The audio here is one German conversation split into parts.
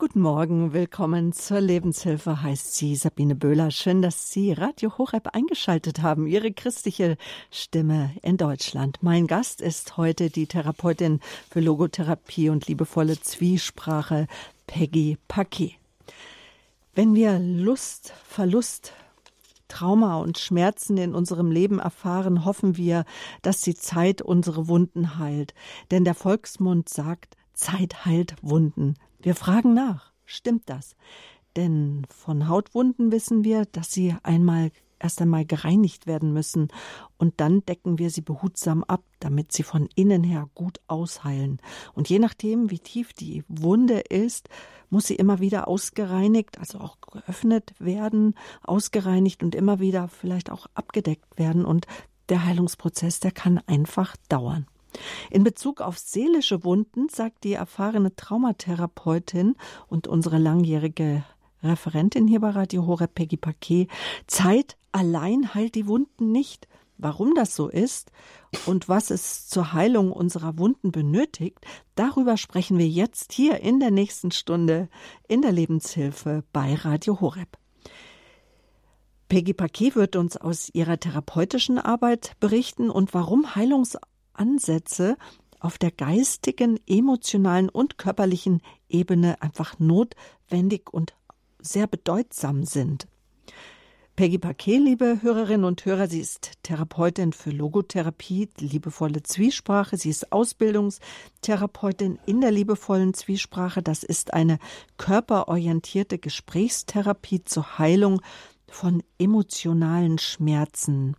Guten Morgen, willkommen zur Lebenshilfe, heißt sie Sabine Böhler. Schön, dass Sie Radio Horeb eingeschaltet haben, Ihre christliche Stimme in Deutschland. Mein Gast ist heute die Therapeutin für Logotherapie und liebevolle Zwiesprache, Peggy Paquet. Wenn wir Lust, Verlust, Trauma und Schmerzen in unserem Leben erfahren, hoffen wir, dass die Zeit unsere Wunden heilt. Denn der Volksmund sagt, Zeit heilt Wunden. Wir fragen nach, stimmt das? Denn von Hautwunden wissen wir, dass sie einmal erst einmal gereinigt werden müssen und dann decken wir sie behutsam ab, damit sie von innen her gut ausheilen. Und je nachdem, wie tief die Wunde ist, muss sie immer wieder ausgereinigt, also auch geöffnet werden, ausgereinigt und immer wieder vielleicht auch abgedeckt werden und der Heilungsprozess, der kann einfach dauern. In Bezug auf seelische Wunden sagt die erfahrene Traumatherapeutin und unsere langjährige Referentin hier bei Radio Horeb, Peggy Paquet, Zeit allein heilt die Wunden nicht. Warum das so ist und was es zur Heilung unserer Wunden benötigt, darüber sprechen wir jetzt hier in der nächsten Stunde in der Lebenshilfe bei Radio Horeb. Peggy Paquet wird uns aus ihrer therapeutischen Arbeit berichten und warum Heilungs Ansätze auf der geistigen, emotionalen und körperlichen Ebene einfach notwendig und sehr bedeutsam sind. Peggy Paquet, liebe Hörerinnen und Hörer, sie ist Therapeutin für Logotherapie, liebevolle Zwiesprache. Sie ist Ausbildungstherapeutin in der liebevollen Zwiesprache. Das ist eine körperorientierte Gesprächstherapie zur Heilung von emotionalen Schmerzen.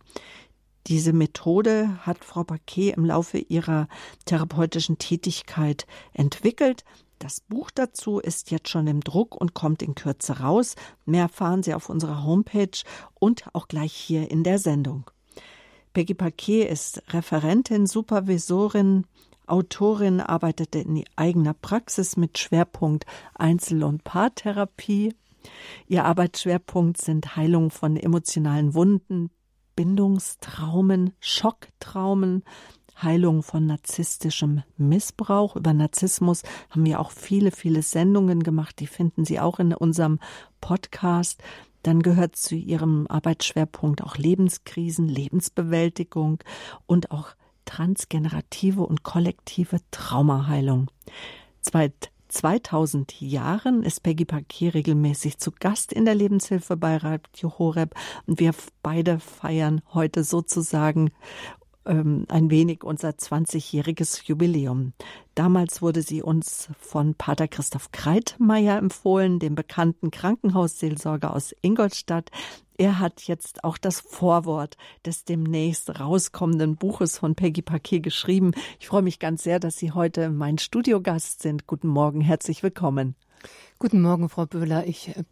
Diese Methode hat Frau Paquet im Laufe ihrer therapeutischen Tätigkeit entwickelt. Das Buch dazu ist jetzt schon im Druck und kommt in Kürze raus. Mehr erfahren Sie auf unserer Homepage und auch gleich hier in der Sendung. Peggy Paquet ist Referentin, Supervisorin, Autorin, arbeitete in eigener Praxis mit Schwerpunkt Einzel- und Paartherapie. Ihr Arbeitsschwerpunkt sind Heilung von emotionalen Wunden, Bindungstraumen, Schocktraumen, Heilung von narzisstischem Missbrauch. Über Narzissmus haben wir auch viele, viele Sendungen gemacht. Die finden Sie auch in unserem Podcast. Dann gehört zu Ihrem Arbeitsschwerpunkt auch Lebenskrisen, Lebensbewältigung und auch transgenerative und kollektive Traumaheilung. 2000 Jahren ist Peggy Paquet regelmäßig zu Gast in der Lebenshilfe bei Radio Horeb. Und wir beide feiern heute sozusagen ähm, ein wenig unser 20-jähriges Jubiläum. Damals wurde sie uns von Pater Christoph Kreitmeier empfohlen, dem bekannten Krankenhausseelsorger aus Ingolstadt. Er hat jetzt auch das Vorwort des demnächst rauskommenden Buches von Peggy Paquet geschrieben. Ich freue mich ganz sehr, dass Sie heute mein Studiogast sind. Guten Morgen, herzlich willkommen. Guten Morgen, Frau Böhler. Ich äh,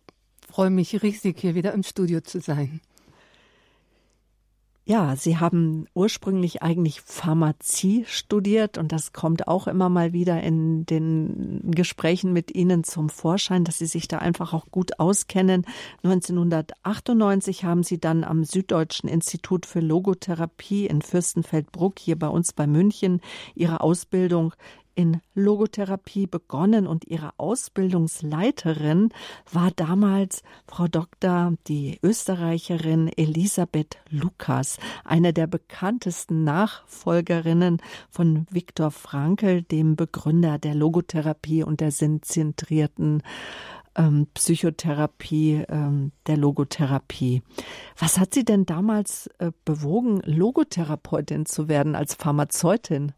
freue mich riesig, hier wieder im Studio zu sein. Ja, Sie haben ursprünglich eigentlich Pharmazie studiert und das kommt auch immer mal wieder in den Gesprächen mit Ihnen zum Vorschein, dass Sie sich da einfach auch gut auskennen. 1998 haben Sie dann am Süddeutschen Institut für Logotherapie in Fürstenfeldbruck hier bei uns bei München Ihre Ausbildung in Logotherapie begonnen und ihre Ausbildungsleiterin war damals Frau Dr. die Österreicherin Elisabeth Lukas, eine der bekanntesten Nachfolgerinnen von Viktor Frankl, dem Begründer der Logotherapie und der sinnzentrierten ähm, Psychotherapie, ähm, der Logotherapie. Was hat Sie denn damals äh, bewogen, Logotherapeutin zu werden als Pharmazeutin?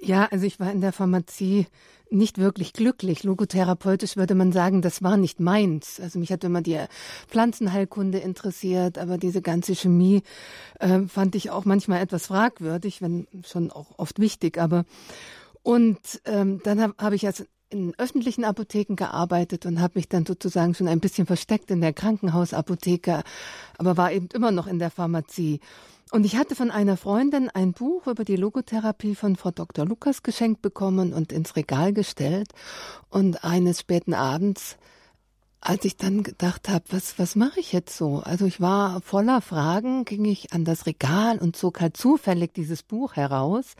Ja, also ich war in der Pharmazie nicht wirklich glücklich. Logotherapeutisch würde man sagen, das war nicht meins. Also mich hat immer die Pflanzenheilkunde interessiert, aber diese ganze Chemie äh, fand ich auch manchmal etwas fragwürdig, wenn schon auch oft wichtig. Aber und ähm, dann habe hab ich als in öffentlichen Apotheken gearbeitet und habe mich dann sozusagen schon ein bisschen versteckt in der Krankenhausapotheke, aber war eben immer noch in der Pharmazie. Und ich hatte von einer Freundin ein Buch über die Logotherapie von Frau Dr. Lukas geschenkt bekommen und ins Regal gestellt. Und eines späten Abends als ich dann gedacht habe, was, was mache ich jetzt so? Also ich war voller Fragen, ging ich an das Regal und zog halt zufällig dieses Buch heraus.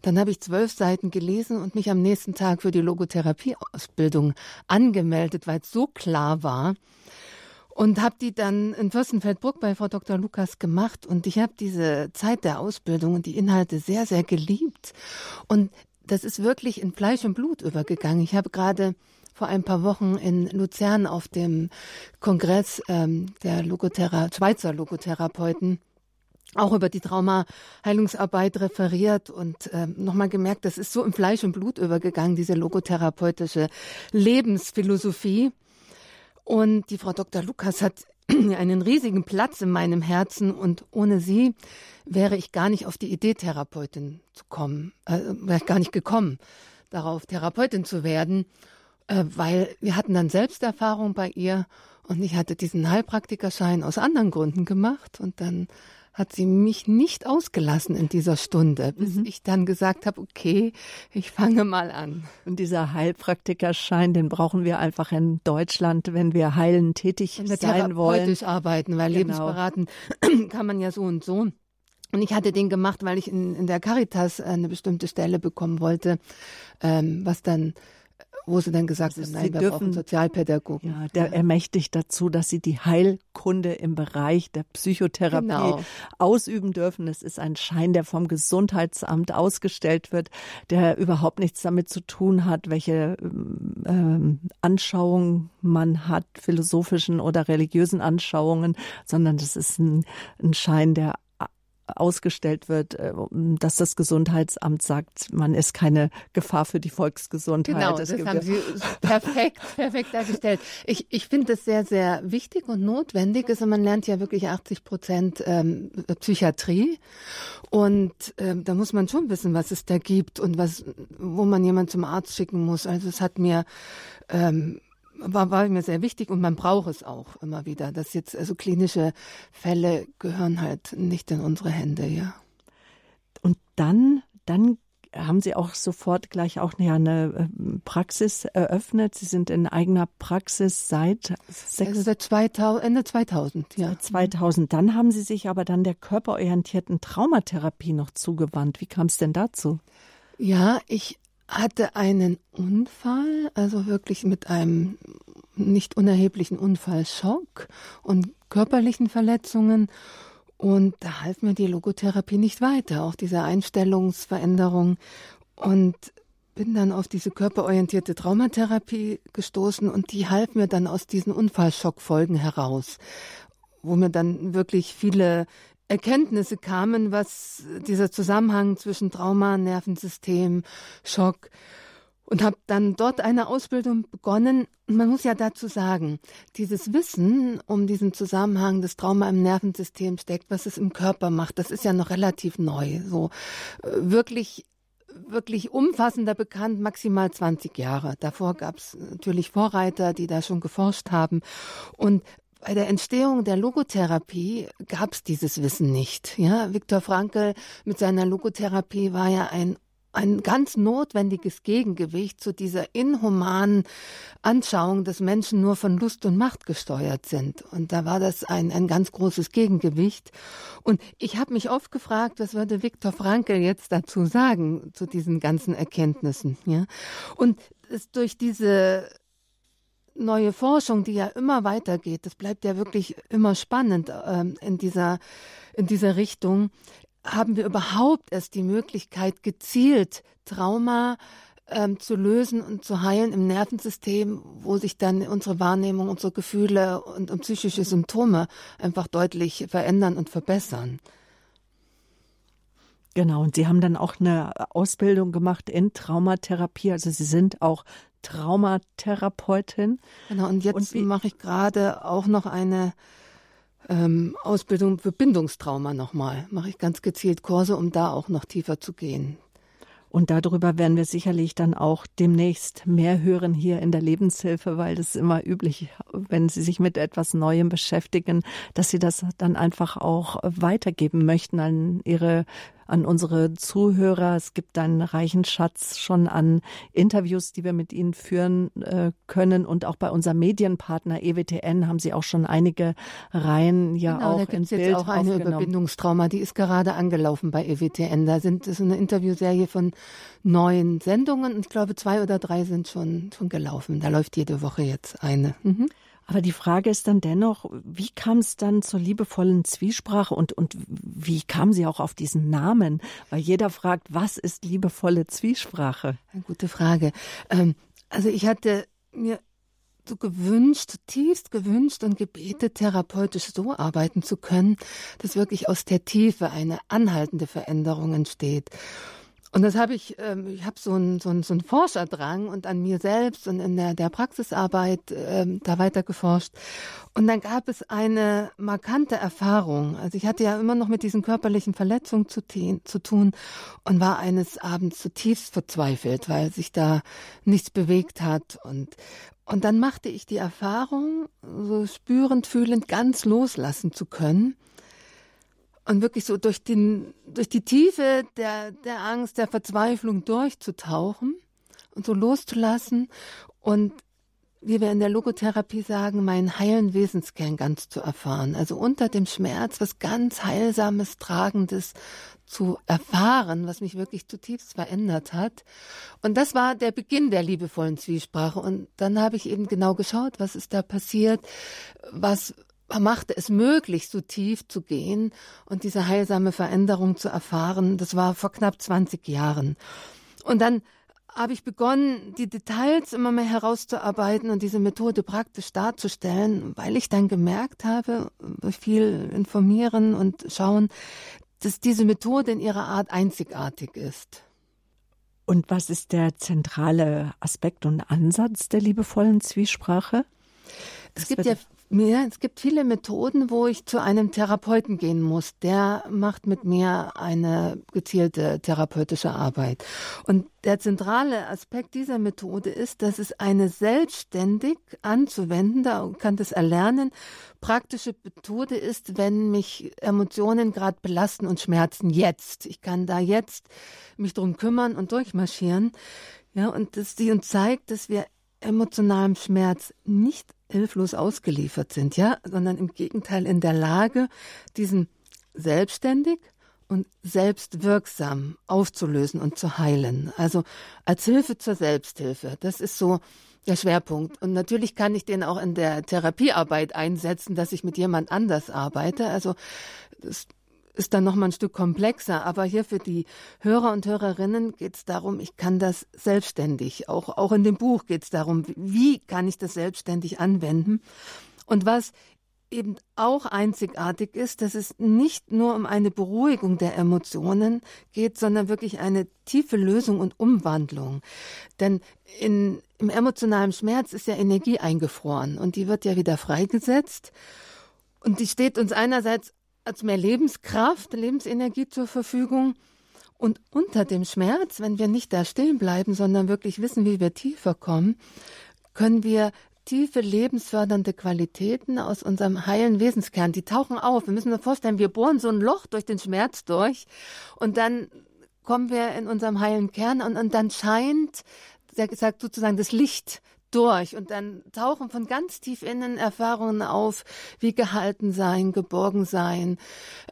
Dann habe ich zwölf Seiten gelesen und mich am nächsten Tag für die Logotherapieausbildung angemeldet, weil es so klar war. Und habe die dann in Fürstenfeldbruck bei Frau Dr. Lukas gemacht. Und ich habe diese Zeit der Ausbildung und die Inhalte sehr, sehr geliebt. Und das ist wirklich in Fleisch und Blut übergegangen. Ich habe gerade vor ein paar Wochen in Luzern auf dem Kongress ähm, der Logothera Schweizer Logotherapeuten auch über die Traumaheilungsarbeit referiert und äh, nochmal gemerkt, das ist so im Fleisch und Blut übergegangen, diese logotherapeutische Lebensphilosophie. Und die Frau Dr. Lukas hat einen riesigen Platz in meinem Herzen und ohne sie wäre ich gar nicht auf die Idee, Therapeutin zu kommen, äh, wäre ich gar nicht gekommen, darauf Therapeutin zu werden äh, weil wir hatten dann Selbsterfahrung bei ihr und ich hatte diesen Heilpraktikerschein aus anderen Gründen gemacht und dann hat sie mich nicht ausgelassen in dieser Stunde, bis mhm. ich dann gesagt habe, okay, ich fange mal an. Und dieser Heilpraktikerschein, den brauchen wir einfach in Deutschland, wenn wir heilen tätig wenn wir sein wollen. arbeiten, weil genau. Lebensberaten kann man ja so und so. Und ich hatte den gemacht, weil ich in, in der Caritas eine bestimmte Stelle bekommen wollte, ähm, was dann wo sie dann gesagt also haben, nein, sie wir dürfen, brauchen Sozialpädagogen. Ja, der ja. ermächtigt dazu, dass sie die Heilkunde im Bereich der Psychotherapie genau. ausüben dürfen. Es ist ein Schein, der vom Gesundheitsamt ausgestellt wird, der überhaupt nichts damit zu tun hat, welche ähm, Anschauungen man hat, philosophischen oder religiösen Anschauungen, sondern das ist ein, ein Schein, der ausgestellt wird, äh, dass das Gesundheitsamt sagt, man ist keine Gefahr für die Volksgesundheit. Genau, das, das haben Sie perfekt, perfekt dargestellt. Ich, ich finde das sehr, sehr wichtig und notwendig. Also man lernt ja wirklich 80 Prozent ähm, Psychiatrie und ähm, da muss man schon wissen, was es da gibt und was, wo man jemanden zum Arzt schicken muss. Also es hat mir ähm, war, war mir sehr wichtig und man braucht es auch immer wieder. Das jetzt, also klinische Fälle gehören halt nicht in unsere Hände, ja. Und dann, dann haben Sie auch sofort gleich auch eine äh, Praxis eröffnet. Sie sind in eigener Praxis seit sechs, also seit 2000, Ende 2000, ja. 2000. Dann haben Sie sich aber dann der körperorientierten Traumatherapie noch zugewandt. Wie kam es denn dazu? Ja, ich hatte einen Unfall, also wirklich mit einem nicht unerheblichen Unfallschock und körperlichen Verletzungen. Und da half mir die Logotherapie nicht weiter, auch diese Einstellungsveränderung. Und bin dann auf diese körperorientierte Traumatherapie gestoßen und die half mir dann aus diesen Unfallschockfolgen heraus, wo mir dann wirklich viele Erkenntnisse kamen, was dieser Zusammenhang zwischen Trauma, Nervensystem, Schock und habe dann dort eine Ausbildung begonnen. Man muss ja dazu sagen, dieses Wissen um diesen Zusammenhang des Trauma im Nervensystem steckt, was es im Körper macht, das ist ja noch relativ neu. So äh, wirklich wirklich umfassender bekannt, maximal 20 Jahre. Davor gab es natürlich Vorreiter, die da schon geforscht haben. Und bei der Entstehung der Logotherapie gab es dieses Wissen nicht. Ja, Viktor Frankl mit seiner Logotherapie war ja ein ein ganz notwendiges Gegengewicht zu dieser inhumanen Anschauung, dass Menschen nur von Lust und Macht gesteuert sind. Und da war das ein, ein ganz großes Gegengewicht. Und ich habe mich oft gefragt, was würde Viktor Frankl jetzt dazu sagen, zu diesen ganzen Erkenntnissen. Ja? Und durch diese neue Forschung, die ja immer weitergeht, das bleibt ja wirklich immer spannend ähm, in, dieser, in dieser Richtung, haben wir überhaupt erst die Möglichkeit, gezielt Trauma ähm, zu lösen und zu heilen im Nervensystem, wo sich dann unsere Wahrnehmung, unsere Gefühle und, und psychische Symptome einfach deutlich verändern und verbessern. Genau, und Sie haben dann auch eine Ausbildung gemacht in Traumatherapie. Also Sie sind auch Traumatherapeutin. Genau, und jetzt mache ich gerade auch noch eine ähm, Ausbildung für Bindungstrauma nochmal. Mache ich ganz gezielt Kurse, um da auch noch tiefer zu gehen. Und darüber werden wir sicherlich dann auch demnächst mehr hören hier in der Lebenshilfe, weil das immer üblich wenn Sie sich mit etwas Neuem beschäftigen, dass Sie das dann einfach auch weitergeben möchten an Ihre an unsere Zuhörer. Es gibt einen reichen Schatz schon an Interviews, die wir mit Ihnen führen äh, können. Und auch bei unserem Medienpartner EWTN haben Sie auch schon einige Reihen ja genau, auch da in Bild jetzt auch eine Überbindungstrauma, die ist gerade angelaufen bei EWTN. Da sind es eine Interviewserie von neun Sendungen und ich glaube zwei oder drei sind schon schon gelaufen. Da läuft jede Woche jetzt eine. Mhm. Aber die Frage ist dann dennoch, wie kam es dann zur liebevollen Zwiesprache und, und wie kam sie auch auf diesen Namen? Weil jeder fragt, was ist liebevolle Zwiesprache? Eine gute Frage. Ähm, also ich hatte mir so gewünscht, tiefst gewünscht und gebetet, therapeutisch so arbeiten zu können, dass wirklich aus der Tiefe eine anhaltende Veränderung entsteht. Und das habe ich, ähm, ich habe so einen so so ein Forscherdrang und an mir selbst und in der, der Praxisarbeit ähm, da weiter geforscht. Und dann gab es eine markante Erfahrung. Also ich hatte ja immer noch mit diesen körperlichen Verletzungen zu, zu tun und war eines Abends zutiefst verzweifelt, weil sich da nichts bewegt hat. Und, und dann machte ich die Erfahrung, so spürend, fühlend ganz loslassen zu können und wirklich so durch, den, durch die Tiefe der, der Angst, der Verzweiflung durchzutauchen und so loszulassen und wie wir in der Logotherapie sagen, meinen heilen Wesenskern ganz zu erfahren. Also unter dem Schmerz was ganz Heilsames, Tragendes zu erfahren, was mich wirklich zutiefst verändert hat. Und das war der Beginn der liebevollen Zwiesprache. Und dann habe ich eben genau geschaut, was ist da passiert, was machte es möglich, so tief zu gehen und diese heilsame Veränderung zu erfahren. Das war vor knapp 20 Jahren. Und dann habe ich begonnen, die Details immer mehr herauszuarbeiten und diese Methode praktisch darzustellen, weil ich dann gemerkt habe, viel informieren und schauen, dass diese Methode in ihrer Art einzigartig ist. Und was ist der zentrale Aspekt und Ansatz der liebevollen Zwiesprache? Es gibt ja ja, es gibt viele Methoden, wo ich zu einem Therapeuten gehen muss. Der macht mit mir eine gezielte therapeutische Arbeit. Und der zentrale Aspekt dieser Methode ist, dass es eine selbstständig anzuwendende, kann das erlernen, praktische Methode ist, wenn mich Emotionen gerade belasten und schmerzen jetzt. Ich kann da jetzt mich drum kümmern und durchmarschieren. Ja, und dass die uns zeigt, dass wir emotionalem Schmerz nicht hilflos ausgeliefert sind, ja, sondern im Gegenteil in der Lage, diesen selbstständig und selbstwirksam aufzulösen und zu heilen. Also als Hilfe zur Selbsthilfe. Das ist so der Schwerpunkt. Und natürlich kann ich den auch in der Therapiearbeit einsetzen, dass ich mit jemand anders arbeite. Also das ist dann noch mal ein Stück komplexer. Aber hier für die Hörer und Hörerinnen geht es darum, ich kann das selbstständig. Auch, auch in dem Buch geht es darum, wie kann ich das selbstständig anwenden. Und was eben auch einzigartig ist, dass es nicht nur um eine Beruhigung der Emotionen geht, sondern wirklich eine tiefe Lösung und Umwandlung. Denn in, im emotionalen Schmerz ist ja Energie eingefroren und die wird ja wieder freigesetzt. Und die steht uns einerseits als mehr Lebenskraft, Lebensenergie zur Verfügung. Und unter dem Schmerz, wenn wir nicht da stehen bleiben, sondern wirklich wissen, wie wir tiefer kommen, können wir tiefe lebensfördernde Qualitäten aus unserem heilen Wesenskern, die tauchen auf. Wir müssen uns vorstellen, wir bohren so ein Loch durch den Schmerz durch und dann kommen wir in unserem heilen Kern und, und dann scheint, sagt sozusagen das Licht durch und dann tauchen von ganz tief innen Erfahrungen auf, wie gehalten sein, geborgen sein,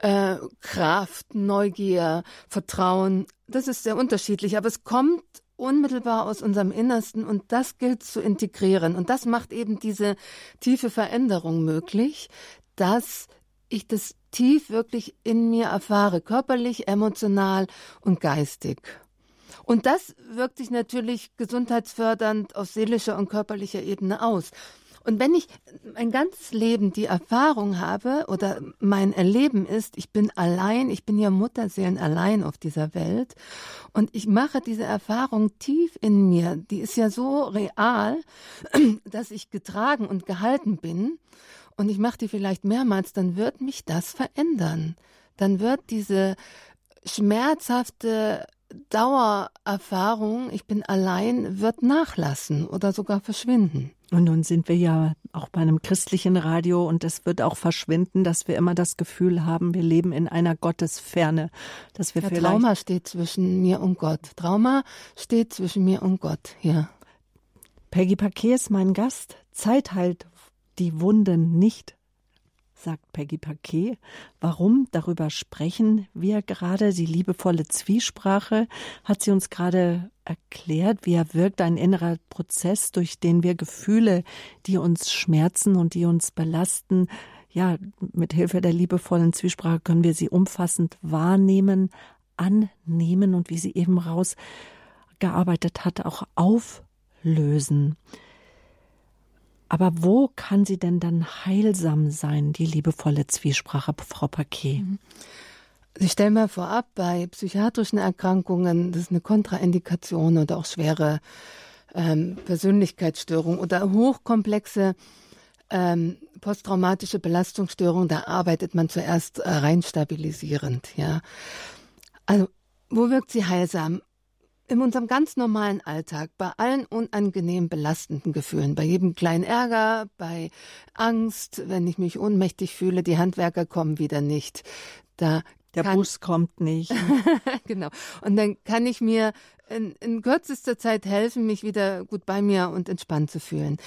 äh, Kraft, Neugier, Vertrauen. Das ist sehr unterschiedlich, aber es kommt unmittelbar aus unserem Innersten und das gilt zu integrieren. Und das macht eben diese tiefe Veränderung möglich, dass ich das tief wirklich in mir erfahre, körperlich, emotional und geistig. Und das wirkt sich natürlich gesundheitsfördernd auf seelischer und körperlicher Ebene aus. Und wenn ich mein ganzes Leben die Erfahrung habe oder mein Erleben ist, ich bin allein, ich bin ja Mutterseelen allein auf dieser Welt und ich mache diese Erfahrung tief in mir, die ist ja so real, dass ich getragen und gehalten bin und ich mache die vielleicht mehrmals, dann wird mich das verändern. Dann wird diese schmerzhafte Dauererfahrung, ich bin allein, wird nachlassen oder sogar verschwinden. Und nun sind wir ja auch bei einem christlichen Radio und es wird auch verschwinden, dass wir immer das Gefühl haben, wir leben in einer Gottesferne, dass wir ja, vielleicht Trauma steht zwischen mir und Gott. Trauma steht zwischen mir und Gott. Ja. Peggy Paquet ist mein Gast. Zeit heilt die Wunden nicht sagt Peggy Paquet. Warum? Darüber sprechen wir gerade. Die liebevolle Zwiesprache hat sie uns gerade erklärt, wie er wirkt, ein innerer Prozess, durch den wir Gefühle, die uns schmerzen und die uns belasten, ja, mit Hilfe der liebevollen Zwiesprache können wir sie umfassend wahrnehmen, annehmen und wie sie eben rausgearbeitet hat, auch auflösen. Aber wo kann sie denn dann heilsam sein, die liebevolle Zwiesprache, Frau Paquet? Mhm. Ich stelle mir vorab, bei psychiatrischen Erkrankungen, das ist eine Kontraindikation oder auch schwere ähm, Persönlichkeitsstörung oder hochkomplexe ähm, posttraumatische Belastungsstörung, da arbeitet man zuerst äh, rein stabilisierend. Ja. Also, wo wirkt sie heilsam? In unserem ganz normalen Alltag, bei allen unangenehm belastenden Gefühlen, bei jedem kleinen Ärger, bei Angst, wenn ich mich ohnmächtig fühle, die Handwerker kommen wieder nicht. Da der Bus kommt nicht. genau. Und dann kann ich mir in, in kürzester Zeit helfen, mich wieder gut bei mir und entspannt zu fühlen.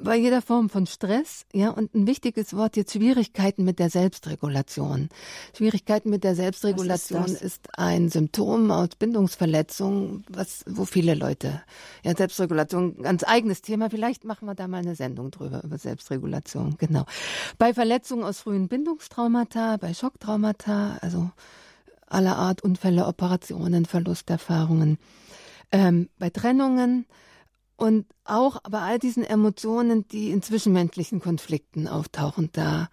Bei jeder Form von Stress, ja, und ein wichtiges Wort jetzt Schwierigkeiten mit der Selbstregulation. Schwierigkeiten mit der Selbstregulation ist, ist, ein Symptom aus Bindungsverletzung, was, wo viele Leute, ja, Selbstregulation, ganz eigenes Thema. Vielleicht machen wir da mal eine Sendung drüber, über Selbstregulation, genau. Bei Verletzungen aus frühen Bindungstraumata, bei Schocktraumata, also aller Art Unfälle, Operationen, Verlusterfahrungen ähm, bei Trennungen und auch bei all diesen Emotionen, die in zwischenmenschlichen Konflikten auftauchen, da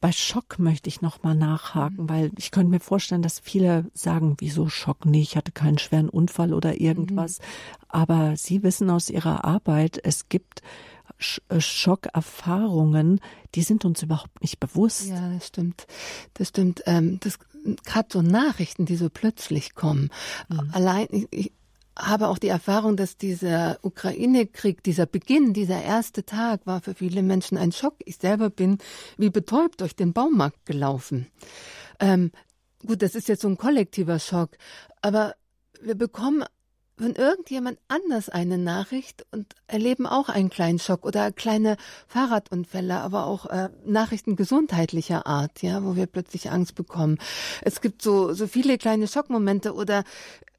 bei Schock möchte ich noch mal nachhaken, weil ich könnte mir vorstellen, dass viele sagen, wieso Schock nicht, ich hatte keinen schweren Unfall oder irgendwas. Mhm. Aber Sie wissen aus Ihrer Arbeit, es gibt Schockerfahrungen, die sind uns überhaupt nicht bewusst. Ja, das stimmt. Das stimmt. Ähm, das gerade so Nachrichten, die so plötzlich kommen. Mhm. Allein ich, ich habe auch die Erfahrung, dass dieser Ukraine-Krieg, dieser Beginn, dieser erste Tag war für viele Menschen ein Schock. Ich selber bin wie betäubt durch den Baumarkt gelaufen. Ähm, gut, das ist jetzt so ein kollektiver Schock, aber wir bekommen von irgendjemand anders eine Nachricht und erleben auch einen kleinen Schock oder kleine Fahrradunfälle, aber auch äh, Nachrichten gesundheitlicher Art, ja, wo wir plötzlich Angst bekommen. Es gibt so so viele kleine Schockmomente oder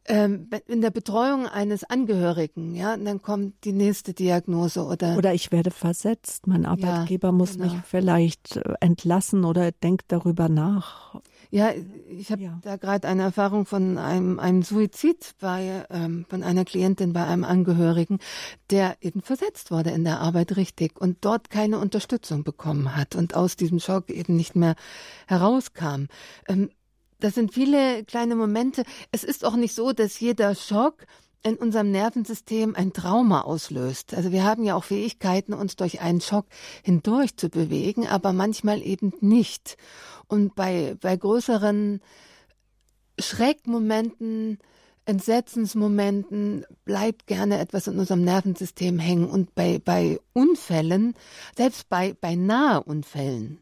ähm, in der Betreuung eines Angehörigen, ja, und dann kommt die nächste Diagnose oder oder ich werde versetzt, mein Arbeitgeber ja, muss genau. mich vielleicht äh, entlassen oder denkt darüber nach. Ja, ich habe ja. da gerade eine Erfahrung von einem, einem Suizid bei ähm, von einer Klientin bei einem Angehörigen, der eben versetzt wurde in der Arbeit richtig und dort keine Unterstützung bekommen hat und aus diesem Schock eben nicht mehr herauskam. Ähm, das sind viele kleine Momente. Es ist auch nicht so, dass jeder Schock in unserem Nervensystem ein Trauma auslöst. Also wir haben ja auch Fähigkeiten, uns durch einen Schock hindurch zu bewegen, aber manchmal eben nicht. Und bei, bei größeren Schreckmomenten, Entsetzensmomenten bleibt gerne etwas in unserem Nervensystem hängen. Und bei, bei Unfällen, selbst bei, bei nahe Unfällen,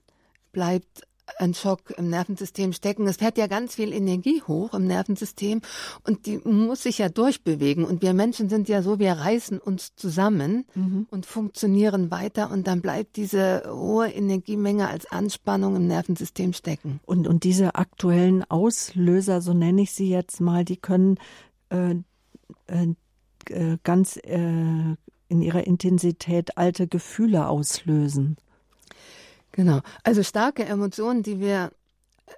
bleibt ein Schock im Nervensystem stecken. Es fährt ja ganz viel Energie hoch im Nervensystem und die muss sich ja durchbewegen. Und wir Menschen sind ja so, wir reißen uns zusammen mhm. und funktionieren weiter und dann bleibt diese hohe Energiemenge als Anspannung im Nervensystem stecken. Und, und diese aktuellen Auslöser, so nenne ich sie jetzt mal, die können äh, äh, äh ganz äh, in ihrer Intensität alte Gefühle auslösen. Genau. Also starke Emotionen, die wir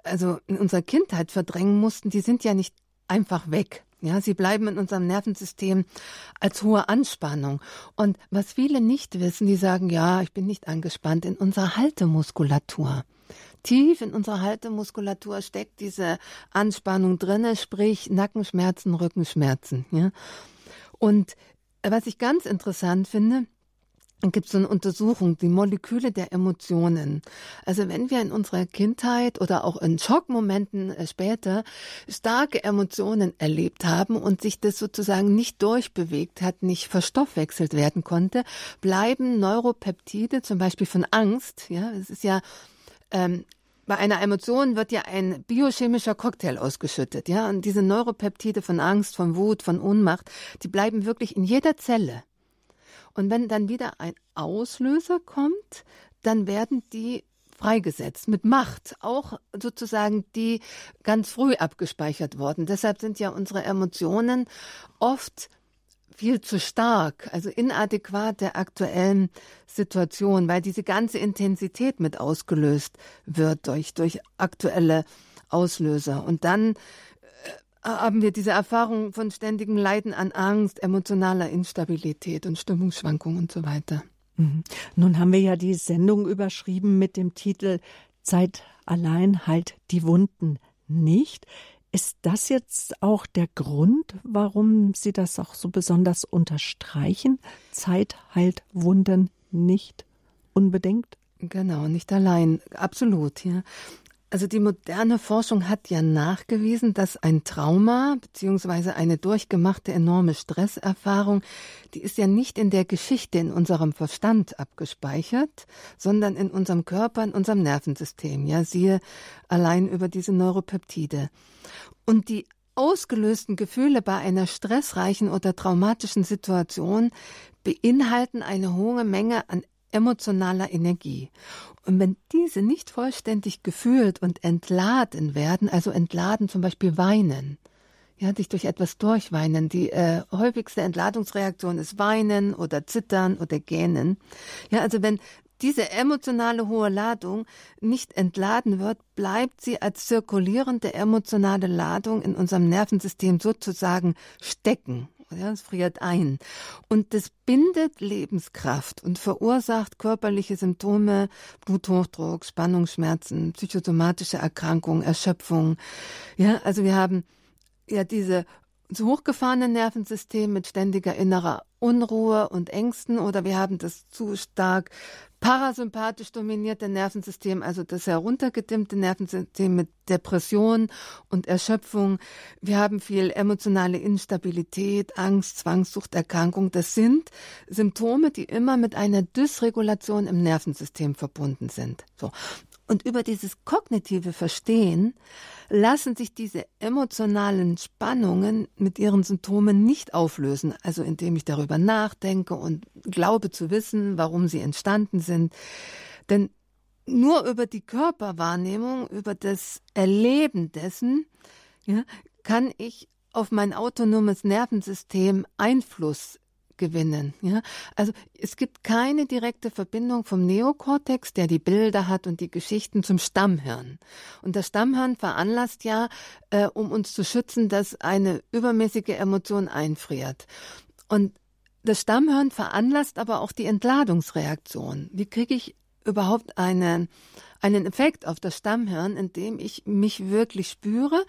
also in unserer Kindheit verdrängen mussten, die sind ja nicht einfach weg. Ja, sie bleiben in unserem Nervensystem als hohe Anspannung. Und was viele nicht wissen, die sagen, ja, ich bin nicht angespannt, in unserer Haltemuskulatur. Tief in unserer Haltemuskulatur steckt diese Anspannung drinne, sprich Nackenschmerzen, Rückenschmerzen. Ja? Und was ich ganz interessant finde, gibt es eine Untersuchung, die Moleküle der Emotionen. Also wenn wir in unserer Kindheit oder auch in Schockmomenten äh, später starke Emotionen erlebt haben und sich das sozusagen nicht durchbewegt hat, nicht verstoffwechselt werden konnte, bleiben Neuropeptide, zum Beispiel von Angst, ja, es ist ja ähm, bei einer Emotion wird ja ein biochemischer Cocktail ausgeschüttet, ja, und diese Neuropeptide von Angst, von Wut, von Ohnmacht, die bleiben wirklich in jeder Zelle. Und wenn dann wieder ein Auslöser kommt, dann werden die freigesetzt mit Macht, auch sozusagen die ganz früh abgespeichert worden. Deshalb sind ja unsere Emotionen oft viel zu stark, also inadäquat der aktuellen Situation, weil diese ganze Intensität mit ausgelöst wird durch, durch aktuelle Auslöser. Und dann haben wir diese Erfahrung von ständigem Leiden an Angst, emotionaler Instabilität und Stimmungsschwankungen und so weiter. Mhm. Nun haben wir ja die Sendung überschrieben mit dem Titel Zeit allein heilt die Wunden nicht. Ist das jetzt auch der Grund, warum Sie das auch so besonders unterstreichen? Zeit heilt Wunden nicht unbedingt? Genau, nicht allein, absolut, ja. Also die moderne Forschung hat ja nachgewiesen, dass ein Trauma beziehungsweise eine durchgemachte enorme Stresserfahrung, die ist ja nicht in der Geschichte in unserem Verstand abgespeichert, sondern in unserem Körper, in unserem Nervensystem. Ja, siehe allein über diese Neuropeptide. Und die ausgelösten Gefühle bei einer stressreichen oder traumatischen Situation beinhalten eine hohe Menge an emotionaler Energie. Und wenn diese nicht vollständig gefühlt und entladen werden, also entladen zum Beispiel weinen, ja, sich durch etwas durchweinen. Die äh, häufigste Entladungsreaktion ist Weinen oder Zittern oder Gähnen. Ja, also wenn diese emotionale hohe Ladung nicht entladen wird, bleibt sie als zirkulierende emotionale Ladung in unserem Nervensystem sozusagen stecken. Ja, es friert ein. Und das bindet Lebenskraft und verursacht körperliche Symptome, Bluthochdruck, Spannungsschmerzen, psychosomatische Erkrankungen, Erschöpfung. Ja, also wir haben ja diese so hochgefahrene Nervensystem mit ständiger innerer Unruhe und Ängsten oder wir haben das zu stark parasympathisch dominierte Nervensystem, also das heruntergedimmte Nervensystem mit Depression und Erschöpfung. Wir haben viel emotionale Instabilität, Angst, Zwangssucht, Erkrankung. Das sind Symptome, die immer mit einer Dysregulation im Nervensystem verbunden sind. So. Und über dieses kognitive Verstehen lassen sich diese emotionalen Spannungen mit ihren Symptomen nicht auflösen, also indem ich darüber nachdenke und glaube zu wissen, warum sie entstanden sind. Denn nur über die Körperwahrnehmung, über das Erleben dessen, ja, kann ich auf mein autonomes Nervensystem Einfluss gewinnen. Ja? Also es gibt keine direkte Verbindung vom Neokortex, der die Bilder hat und die Geschichten zum Stammhirn. Und das Stammhirn veranlasst ja, äh, um uns zu schützen, dass eine übermäßige Emotion einfriert. Und das Stammhirn veranlasst aber auch die Entladungsreaktion. Wie kriege ich überhaupt einen, einen Effekt auf das Stammhirn, indem ich mich wirklich spüre,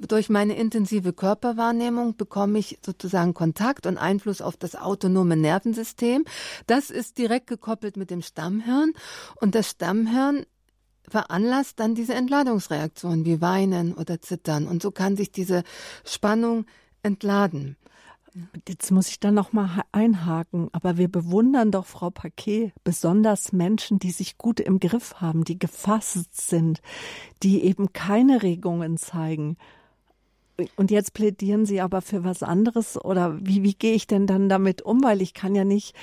durch meine intensive Körperwahrnehmung bekomme ich sozusagen Kontakt und Einfluss auf das autonome Nervensystem. Das ist direkt gekoppelt mit dem Stammhirn und das Stammhirn veranlasst dann diese Entladungsreaktion wie Weinen oder Zittern und so kann sich diese Spannung entladen. Jetzt muss ich da noch mal einhaken, aber wir bewundern doch Frau Paquet besonders Menschen, die sich gut im Griff haben, die gefasst sind, die eben keine Regungen zeigen. Und jetzt plädieren Sie aber für was anderes oder wie, wie gehe ich denn dann damit um? Weil ich kann ja nicht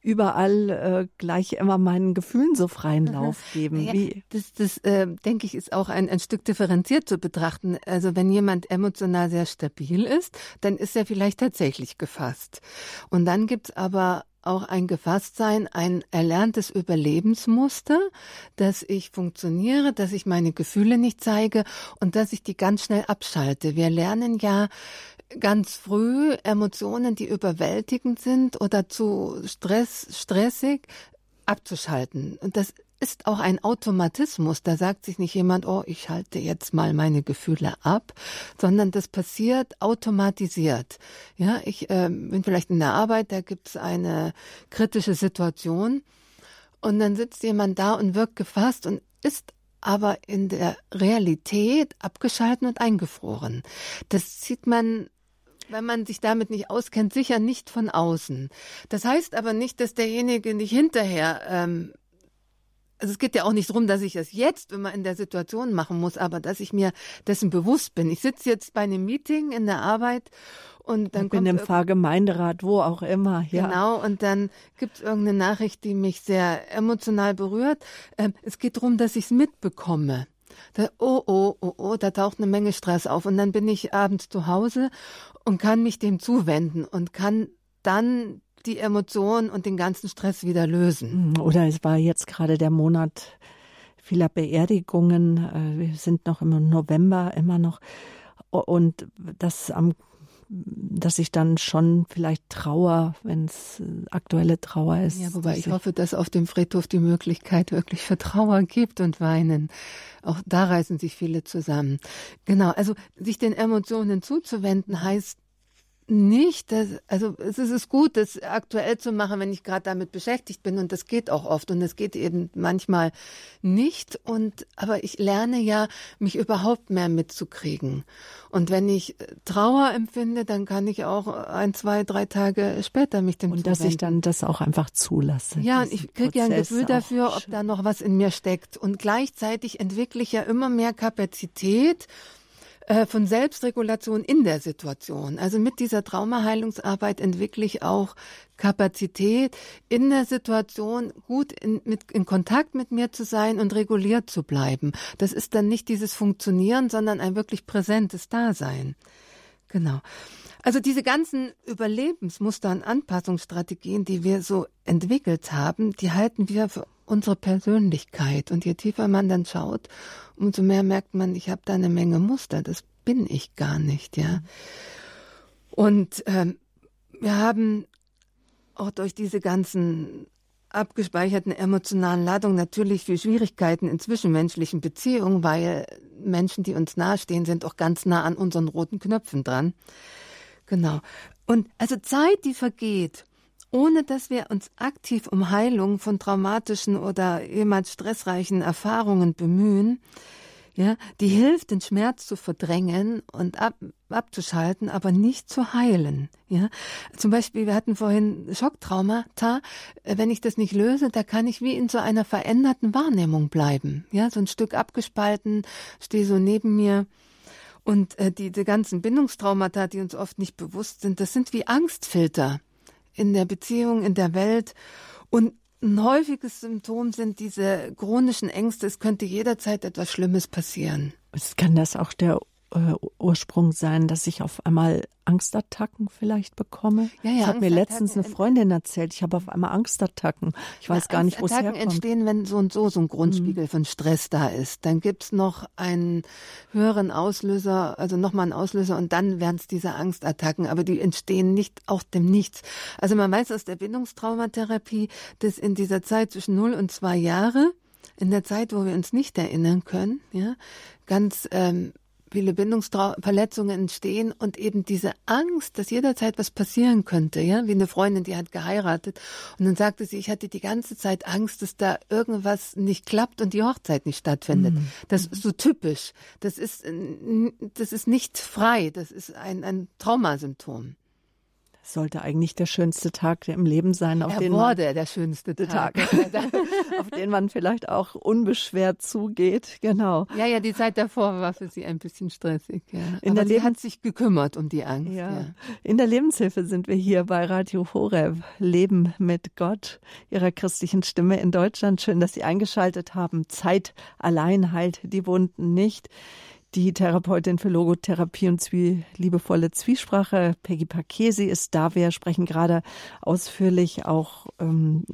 überall äh, gleich immer meinen Gefühlen so freien Lauf geben. Ja? Das, das äh, denke ich, ist auch ein, ein Stück differenziert zu betrachten. Also wenn jemand emotional sehr stabil ist, dann ist er vielleicht tatsächlich gefasst. Und dann gibt's aber auch ein Gefasstsein, ein erlerntes Überlebensmuster, dass ich funktioniere, dass ich meine Gefühle nicht zeige und dass ich die ganz schnell abschalte. Wir lernen ja ganz früh Emotionen, die überwältigend sind oder zu Stress, stressig, abzuschalten. Und das ist auch ein Automatismus. Da sagt sich nicht jemand, oh, ich halte jetzt mal meine Gefühle ab, sondern das passiert automatisiert. Ja, ich äh, bin vielleicht in der Arbeit, da gibt es eine kritische Situation und dann sitzt jemand da und wirkt gefasst und ist aber in der Realität abgeschalten und eingefroren. Das sieht man wenn man sich damit nicht auskennt, sicher nicht von außen. Das heißt aber nicht, dass derjenige nicht hinterher ähm, also es geht ja auch nicht darum, dass ich das jetzt immer in der Situation machen muss, aber dass ich mir dessen bewusst bin. Ich sitze jetzt bei einem Meeting in der Arbeit und dann ich bin im Pfarrgemeinderat, wo auch immer. Ja. Genau, und dann gibt es irgendeine Nachricht, die mich sehr emotional berührt. Ähm, es geht darum, dass ich es mitbekomme. Da, oh, oh, oh, oh, da taucht eine Menge Stress auf. Und dann bin ich abends zu Hause und kann mich dem zuwenden und kann dann die Emotionen und den ganzen Stress wieder lösen. Mhm, oder es war jetzt gerade der Monat vieler Beerdigungen. Äh, wir sind noch im November immer noch. Und das am dass ich dann schon vielleicht Trauer, wenn es äh, aktuelle Trauer ist. Ja, wobei ich hoffe, dass auf dem Friedhof die Möglichkeit wirklich für Trauer gibt und Weinen. Auch da reißen sich viele zusammen. Genau, also sich den Emotionen zuzuwenden heißt nicht, dass, also es ist gut, das aktuell zu machen, wenn ich gerade damit beschäftigt bin und das geht auch oft und es geht eben manchmal nicht und aber ich lerne ja, mich überhaupt mehr mitzukriegen. Und wenn ich Trauer empfinde, dann kann ich auch ein, zwei, drei Tage später mich dem und dass ich dann das auch einfach zulasse. Ja, und ich kriege ja ein Gefühl dafür, ob da noch was in mir steckt. Und gleichzeitig entwickle ich ja immer mehr Kapazität äh, von Selbstregulation in der Situation. Also mit dieser Traumaheilungsarbeit entwickle ich auch Kapazität, in der Situation gut in, mit, in Kontakt mit mir zu sein und reguliert zu bleiben. Das ist dann nicht dieses Funktionieren, sondern ein wirklich präsentes Dasein. Genau. Also diese ganzen Überlebensmuster und Anpassungsstrategien, die wir so entwickelt haben, die halten wir für unsere Persönlichkeit. Und je tiefer man dann schaut, umso mehr merkt man, ich habe da eine Menge Muster. Das bin ich gar nicht, ja. Und ähm, wir haben auch durch diese ganzen abgespeicherten emotionalen Ladungen natürlich viel Schwierigkeiten in zwischenmenschlichen Beziehungen, weil Menschen, die uns nahestehen, sind auch ganz nah an unseren roten Knöpfen dran. Genau. Und also Zeit, die vergeht, ohne dass wir uns aktiv um Heilung von traumatischen oder jemals stressreichen Erfahrungen bemühen, ja, die hilft, den Schmerz zu verdrängen und ab, abzuschalten, aber nicht zu heilen. Ja, zum Beispiel, wir hatten vorhin Schocktraumata. Wenn ich das nicht löse, da kann ich wie in so einer veränderten Wahrnehmung bleiben. Ja, so ein Stück abgespalten, stehe so neben mir. Und äh, die, die ganzen Bindungstraumata, die uns oft nicht bewusst sind, das sind wie Angstfilter in der Beziehung, in der Welt. Und ein häufiges Symptom sind diese chronischen Ängste. Es könnte jederzeit etwas Schlimmes passieren. Es kann das auch der äh, Ursprung sein, dass ich auf einmal Angstattacken vielleicht bekomme. Ja, ja, das hat mir letztens eine Freundin erzählt. Ich habe auf einmal Angstattacken. Ich weiß ja, gar nicht, wo es herkommt. entstehen, wenn so und so so ein Grundspiegel mhm. von Stress da ist. Dann gibt's noch einen höheren Auslöser, also nochmal einen Auslöser und dann werden es diese Angstattacken. Aber die entstehen nicht auch dem Nichts. Also man weiß aus der Bindungstraumatherapie, dass in dieser Zeit zwischen 0 und 2 Jahre in der Zeit, wo wir uns nicht erinnern können, ja, ganz ähm, viele Bindungsverletzungen entstehen und eben diese Angst, dass jederzeit was passieren könnte, ja, wie eine Freundin, die hat geheiratet und dann sagte sie, ich hatte die ganze Zeit Angst, dass da irgendwas nicht klappt und die Hochzeit nicht stattfindet. Mhm. Das ist so typisch. Das ist, das ist nicht frei. Das ist ein, ein Traumasymptom sollte eigentlich der schönste Tag im Leben sein, auf er den wurde man, der schönste Tag, auf den man vielleicht auch unbeschwert zugeht. Genau. Ja, ja, die Zeit davor war für sie ein bisschen stressig. Ja. In Aber der sie hat sich gekümmert um die Angst. Ja. ja. In der Lebenshilfe sind wir hier bei Radio Horeb, Leben mit Gott, ihrer christlichen Stimme in Deutschland. Schön, dass Sie eingeschaltet haben. Zeit allein heilt die Wunden nicht die Therapeutin für Logotherapie und Zwie liebevolle Zwiesprache, Peggy Pakesi, ist da. Wir sprechen gerade ausführlich auch ähm,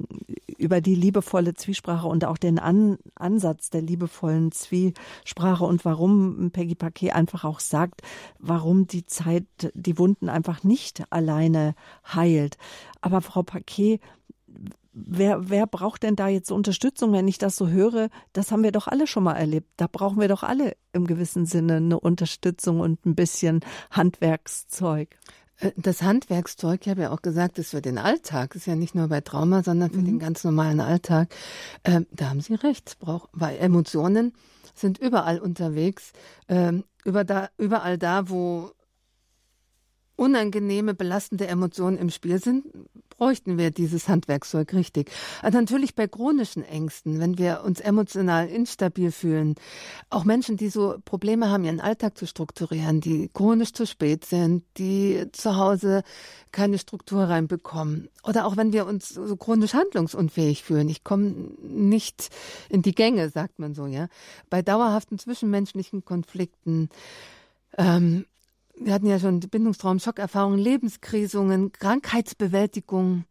über die liebevolle Zwiesprache und auch den An Ansatz der liebevollen Zwiesprache und warum Peggy Paquet einfach auch sagt, warum die Zeit die Wunden einfach nicht alleine heilt. Aber Frau Paquet, wer, wer braucht denn da jetzt Unterstützung, wenn ich das so höre? Das haben wir doch alle schon mal erlebt. Da brauchen wir doch alle im gewissen Sinne eine Unterstützung und ein bisschen Handwerkszeug. Äh, das Handwerkszeug, ich habe ja auch gesagt, ist für den Alltag, ist ja nicht nur bei Trauma, sondern für mhm. den ganz normalen Alltag. Ähm, da haben Sie recht, braucht, weil Emotionen sind überall unterwegs, ähm, über da, überall da, wo unangenehme, belastende Emotionen im Spiel sind, bräuchten wir dieses Handwerkszeug richtig. Also natürlich bei chronischen Ängsten, wenn wir uns emotional instabil fühlen, auch Menschen, die so Probleme haben, ihren Alltag zu strukturieren, die chronisch zu spät sind, die zu Hause keine Struktur reinbekommen. Oder auch wenn wir uns so chronisch handlungsunfähig fühlen. Ich komme nicht in die Gänge, sagt man so, ja. Bei dauerhaften zwischenmenschlichen Konflikten, ähm, wir hatten ja schon Bindungstraum, Schockerfahrungen, Lebenskrisungen, Krankheitsbewältigung.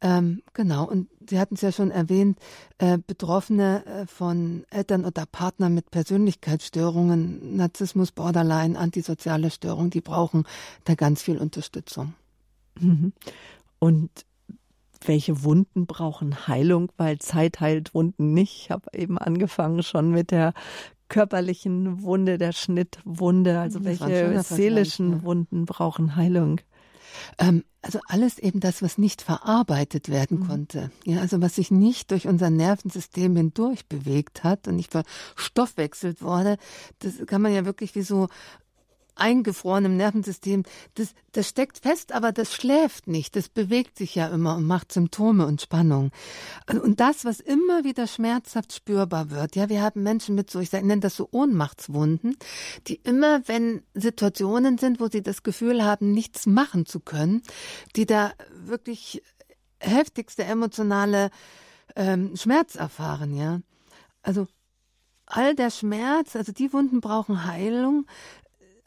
Ähm, genau, und Sie hatten es ja schon erwähnt, äh, Betroffene äh, von Eltern oder Partnern mit Persönlichkeitsstörungen, Narzissmus, Borderline, antisoziale Störungen, die brauchen da ganz viel Unterstützung. Mhm. Und welche Wunden brauchen Heilung, weil Zeit heilt Wunden nicht. Ich habe eben angefangen schon mit der körperlichen Wunde, der Schnittwunde, also das welche seelischen ja. Wunden brauchen Heilung? Ähm, also alles eben das, was nicht verarbeitet werden mhm. konnte. Ja, also was sich nicht durch unser Nervensystem hindurch bewegt hat und nicht verstoffwechselt wurde, das kann man ja wirklich wie so eingefrorenem Nervensystem, das, das steckt fest, aber das schläft nicht. Das bewegt sich ja immer und macht Symptome und Spannung. Und das, was immer wieder schmerzhaft spürbar wird, ja, wir haben Menschen mit so, ich nenne das so Ohnmachtswunden, die immer, wenn Situationen sind, wo sie das Gefühl haben, nichts machen zu können, die da wirklich heftigste emotionale ähm, Schmerz erfahren, ja. Also all der Schmerz, also die Wunden brauchen Heilung,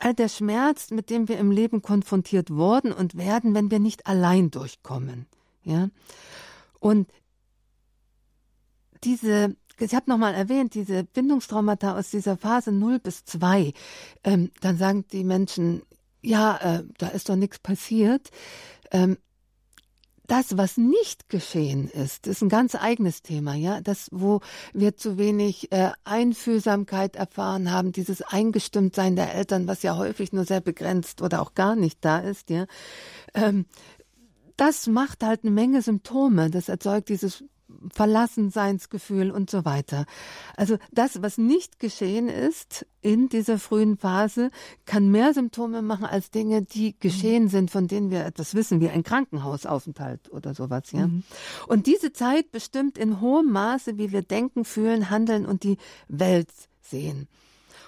all der Schmerz, mit dem wir im Leben konfrontiert wurden und werden, wenn wir nicht allein durchkommen. Ja? Und diese, ich habe nochmal erwähnt, diese Bindungstraumata aus dieser Phase 0 bis 2, ähm, dann sagen die Menschen, ja, äh, da ist doch nichts passiert. Ähm, das, was nicht geschehen ist, ist ein ganz eigenes Thema, ja. Das, wo wir zu wenig äh, Einfühlsamkeit erfahren haben, dieses Eingestimmtsein der Eltern, was ja häufig nur sehr begrenzt oder auch gar nicht da ist, ja. Ähm, das macht halt eine Menge Symptome. Das erzeugt dieses Verlassenseinsgefühl und so weiter. Also das, was nicht geschehen ist in dieser frühen Phase, kann mehr Symptome machen als Dinge, die geschehen sind, von denen wir etwas wissen, wie ein Krankenhausaufenthalt oder sowas. Ja? Mhm. Und diese Zeit bestimmt in hohem Maße, wie wir denken, fühlen, handeln und die Welt sehen.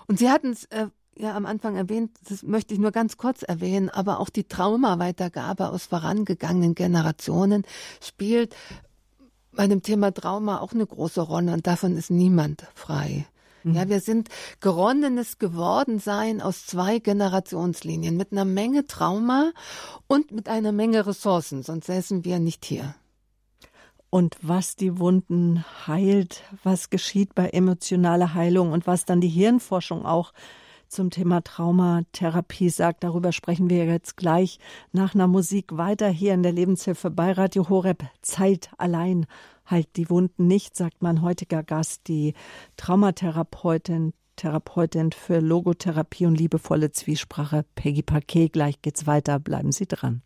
Und Sie hatten es äh, ja am Anfang erwähnt, das möchte ich nur ganz kurz erwähnen, aber auch die Traumaweitergabe aus vorangegangenen Generationen spielt bei dem Thema Trauma auch eine große Rolle und davon ist niemand frei. Mhm. Ja, wir sind geronnenes Gewordensein aus zwei Generationslinien mit einer Menge Trauma und mit einer Menge Ressourcen, sonst säßen wir nicht hier. Und was die Wunden heilt, was geschieht bei emotionaler Heilung und was dann die Hirnforschung auch zum Thema Traumatherapie sagt. Darüber sprechen wir jetzt gleich nach einer Musik weiter hier in der Lebenshilfe bei Radio Horeb. Zeit allein halt die Wunden nicht, sagt mein heutiger Gast, die Traumatherapeutin, Therapeutin für Logotherapie und liebevolle Zwiesprache, Peggy Paquet. Gleich geht's weiter. Bleiben Sie dran.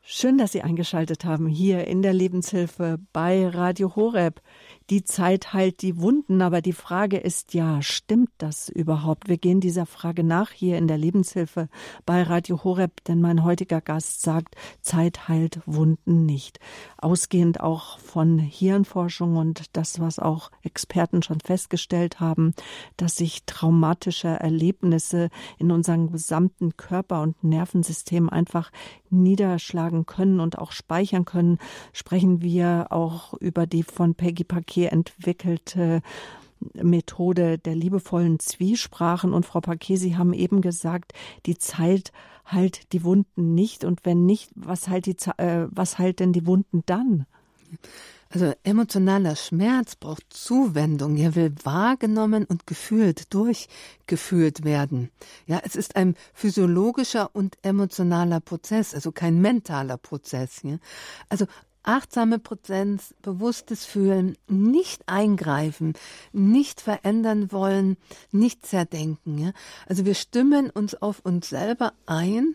Schön, dass Sie eingeschaltet haben hier in der Lebenshilfe bei Radio Horeb die Zeit heilt die Wunden, aber die Frage ist ja, stimmt das überhaupt? Wir gehen dieser Frage nach hier in der Lebenshilfe bei Radio Horeb, denn mein heutiger Gast sagt, Zeit heilt Wunden nicht. Ausgehend auch von Hirnforschung und das, was auch Experten schon festgestellt haben, dass sich traumatische Erlebnisse in unserem gesamten Körper und Nervensystem einfach niederschlagen können und auch speichern können, sprechen wir auch über die von Peggy Paquet Paquet entwickelte Methode der liebevollen Zwiesprachen. Und Frau Paquet, Sie haben eben gesagt, die Zeit heilt die Wunden nicht. Und wenn nicht, was heilt, die, äh, was heilt denn die Wunden dann? Also emotionaler Schmerz braucht Zuwendung. Er will wahrgenommen und gefühlt, durchgefühlt werden. Ja, es ist ein physiologischer und emotionaler Prozess, also kein mentaler Prozess. Ja? Also achtsame Präsenz, bewusstes Fühlen, nicht eingreifen, nicht verändern wollen, nicht zerdenken. Ja? Also wir stimmen uns auf uns selber ein,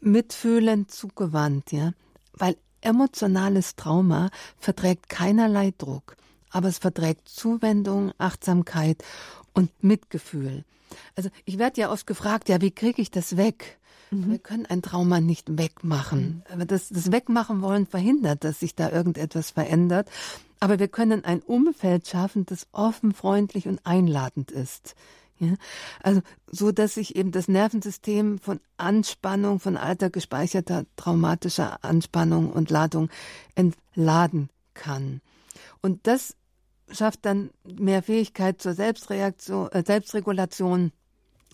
mitfühlend zugewandt, ja, weil emotionales Trauma verträgt keinerlei Druck, aber es verträgt Zuwendung, Achtsamkeit und Mitgefühl. Also ich werde ja oft gefragt, ja, wie kriege ich das weg? Mhm. Wir können ein Trauma nicht wegmachen. Aber das, das Wegmachen wollen verhindert, dass sich da irgendetwas verändert. Aber wir können ein Umfeld schaffen, das offen, freundlich und einladend ist. Ja, also so, dass sich eben das Nervensystem von Anspannung, von alter gespeicherter traumatischer Anspannung und Ladung entladen kann. Und das schafft dann mehr Fähigkeit zur Selbstreaktion, äh, Selbstregulation.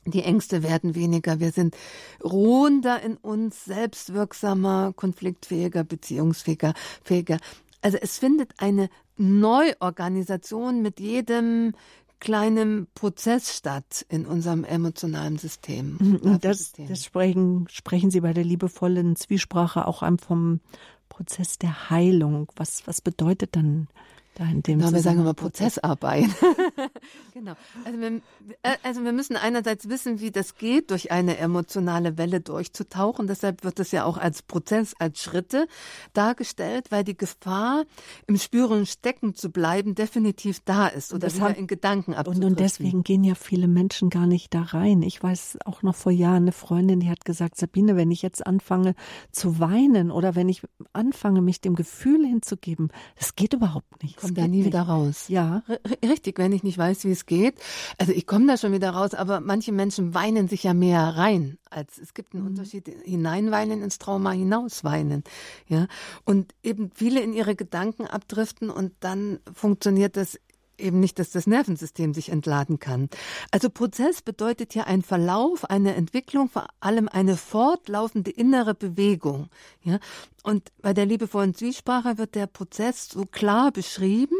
Die Ängste werden weniger. Wir sind ruhender in uns, selbstwirksamer, konfliktfähiger, beziehungsfähiger. Fähiger. Also es findet eine Neuorganisation mit jedem kleinem Prozess statt in unserem emotionalen System. Mhm, das, das sprechen, sprechen Sie bei der liebevollen Zwiesprache auch vom Prozess der Heilung. Was, was bedeutet dann da in dem genau, wir sagen immer Prozessarbeit. genau. Also wir, äh, also wir müssen einerseits wissen, wie das geht, durch eine emotionale Welle durchzutauchen. Deshalb wird es ja auch als Prozess, als Schritte dargestellt, weil die Gefahr, im Spüren stecken zu bleiben, definitiv da ist oder das wieder in Gedanken abzudriften. Und, und deswegen gehen ja viele Menschen gar nicht da rein. Ich weiß auch noch vor Jahren eine Freundin, die hat gesagt, Sabine, wenn ich jetzt anfange zu weinen oder wenn ich anfange, mich dem Gefühl hinzugeben, das geht überhaupt nicht komme da nie wieder raus. Ja. R richtig, wenn ich nicht weiß, wie es geht. Also ich komme da schon wieder raus, aber manche Menschen weinen sich ja mehr rein, als es gibt einen mhm. Unterschied hineinweinen ins Trauma, hinausweinen. Ja. Und eben viele in ihre Gedanken abdriften und dann funktioniert das eben nicht, dass das Nervensystem sich entladen kann. Also Prozess bedeutet ja ein Verlauf, eine Entwicklung, vor allem eine fortlaufende innere Bewegung. Ja? Und bei der liebevollen Zwiesprache wird der Prozess so klar beschrieben,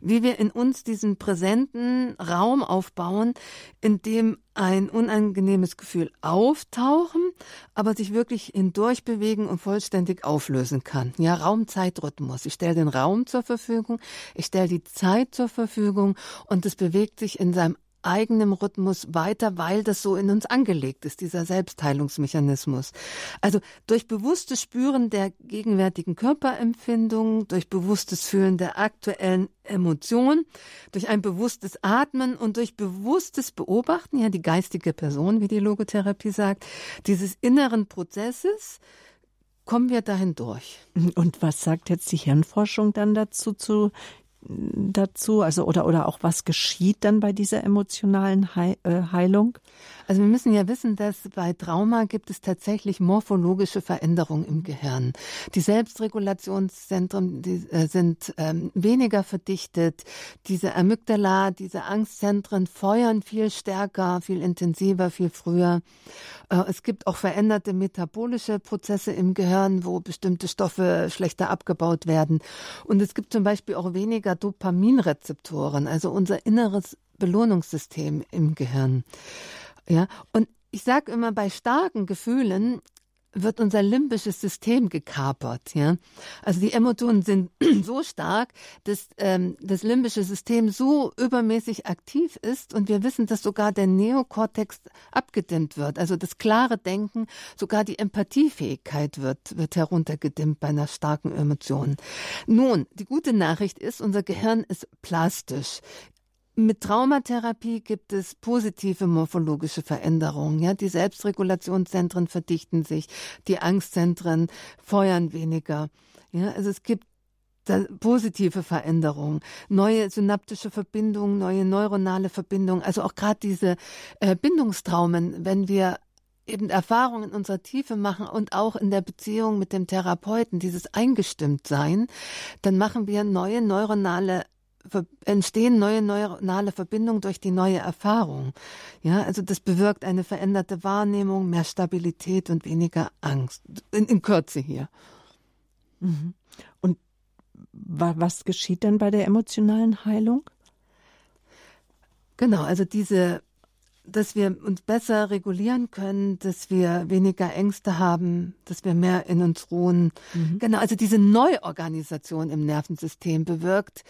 wie wir in uns diesen präsenten Raum aufbauen, in dem ein unangenehmes Gefühl auftauchen, aber sich wirklich hindurch bewegen und vollständig auflösen kann. Ja, Raum-Zeit-Rhythmus. Ich stelle den Raum zur Verfügung, ich stelle die Zeit zur Verfügung und es bewegt sich in seinem eigenem Rhythmus weiter, weil das so in uns angelegt ist, dieser Selbstheilungsmechanismus. Also durch bewusstes Spüren der gegenwärtigen Körperempfindung, durch bewusstes Fühlen der aktuellen Emotion, durch ein bewusstes Atmen und durch bewusstes Beobachten, ja die geistige Person, wie die Logotherapie sagt, dieses inneren Prozesses, kommen wir dahin durch. Und was sagt jetzt die Hirnforschung dann dazu zu dazu? Also oder oder auch was geschieht dann bei dieser emotionalen äh, Heilung? Also wir müssen ja wissen, dass bei Trauma gibt es tatsächlich morphologische Veränderungen im Gehirn. Die Selbstregulationszentren die, äh, sind ähm, weniger verdichtet. Diese Amygdala, diese Angstzentren feuern viel stärker, viel intensiver, viel früher. Äh, es gibt auch veränderte metabolische Prozesse im Gehirn, wo bestimmte Stoffe schlechter abgebaut werden. Und es gibt zum Beispiel auch weniger Dopaminrezeptoren, also unser inneres Belohnungssystem im Gehirn. Ja, und ich sage immer, bei starken Gefühlen wird unser limbisches System gekapert. Ja? Also die Emotionen sind so stark, dass ähm, das limbische System so übermäßig aktiv ist und wir wissen, dass sogar der Neokortex abgedimmt wird. Also das klare Denken, sogar die Empathiefähigkeit wird, wird heruntergedimmt bei einer starken Emotion. Nun, die gute Nachricht ist, unser Gehirn ist plastisch. Mit Traumatherapie gibt es positive morphologische Veränderungen. Ja, die Selbstregulationszentren verdichten sich, die Angstzentren feuern weniger. Ja, also es gibt positive Veränderungen, neue synaptische Verbindungen, neue neuronale Verbindungen. Also auch gerade diese äh, Bindungstraumen, wenn wir eben Erfahrungen in unserer Tiefe machen und auch in der Beziehung mit dem Therapeuten, dieses Eingestimmtsein, dann machen wir neue neuronale entstehen neue neuronale Verbindungen durch die neue Erfahrung. Ja, also das bewirkt eine veränderte Wahrnehmung, mehr Stabilität und weniger Angst. In, in Kürze hier. Mhm. Und was geschieht denn bei der emotionalen Heilung? Genau, also diese, dass wir uns besser regulieren können, dass wir weniger Ängste haben, dass wir mehr in uns ruhen. Mhm. Genau, also diese Neuorganisation im Nervensystem bewirkt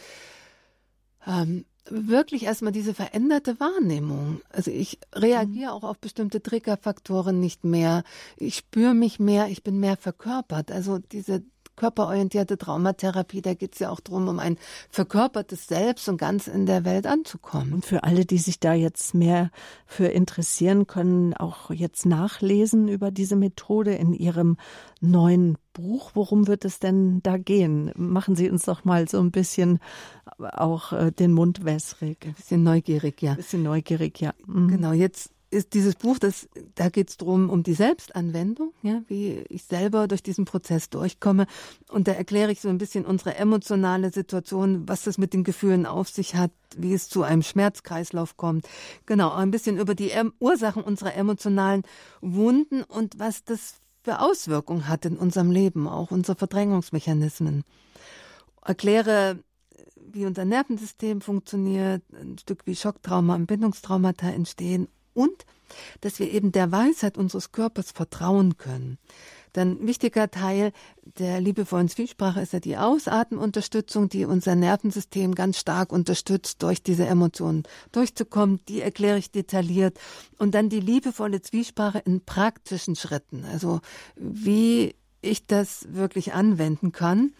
ähm, wirklich erstmal diese veränderte Wahrnehmung. Also ich reagiere mhm. auch auf bestimmte Triggerfaktoren nicht mehr. Ich spüre mich mehr, ich bin mehr verkörpert. Also diese körperorientierte Traumatherapie, da geht es ja auch darum, um ein verkörpertes Selbst und ganz in der Welt anzukommen. Und für alle, die sich da jetzt mehr für interessieren, können auch jetzt nachlesen über diese Methode in ihrem neuen Buch. Worum wird es denn da gehen? Machen Sie uns doch mal so ein bisschen auch äh, den Mund wässrig. Ein bisschen neugierig, ja. Ein bisschen neugierig, ja. Mhm. Genau, jetzt ist dieses Buch, das, da geht es darum, um die Selbstanwendung, ja, wie ich selber durch diesen Prozess durchkomme. Und da erkläre ich so ein bisschen unsere emotionale Situation, was das mit den Gefühlen auf sich hat, wie es zu einem Schmerzkreislauf kommt. Genau, ein bisschen über die Ursachen unserer emotionalen Wunden und was das für Auswirkungen hat in unserem Leben, auch unsere Verdrängungsmechanismen. Erkläre, wie unser Nervensystem funktioniert, ein Stück wie Schocktrauma und Bindungstraumata entstehen und dass wir eben der Weisheit unseres Körpers vertrauen können. Dann wichtiger Teil der liebevollen Zwiesprache ist ja die Ausatemunterstützung, die unser Nervensystem ganz stark unterstützt, durch diese Emotionen durchzukommen. Die erkläre ich detailliert. Und dann die liebevolle Zwiesprache in praktischen Schritten. Also wie ich das wirklich anwenden kann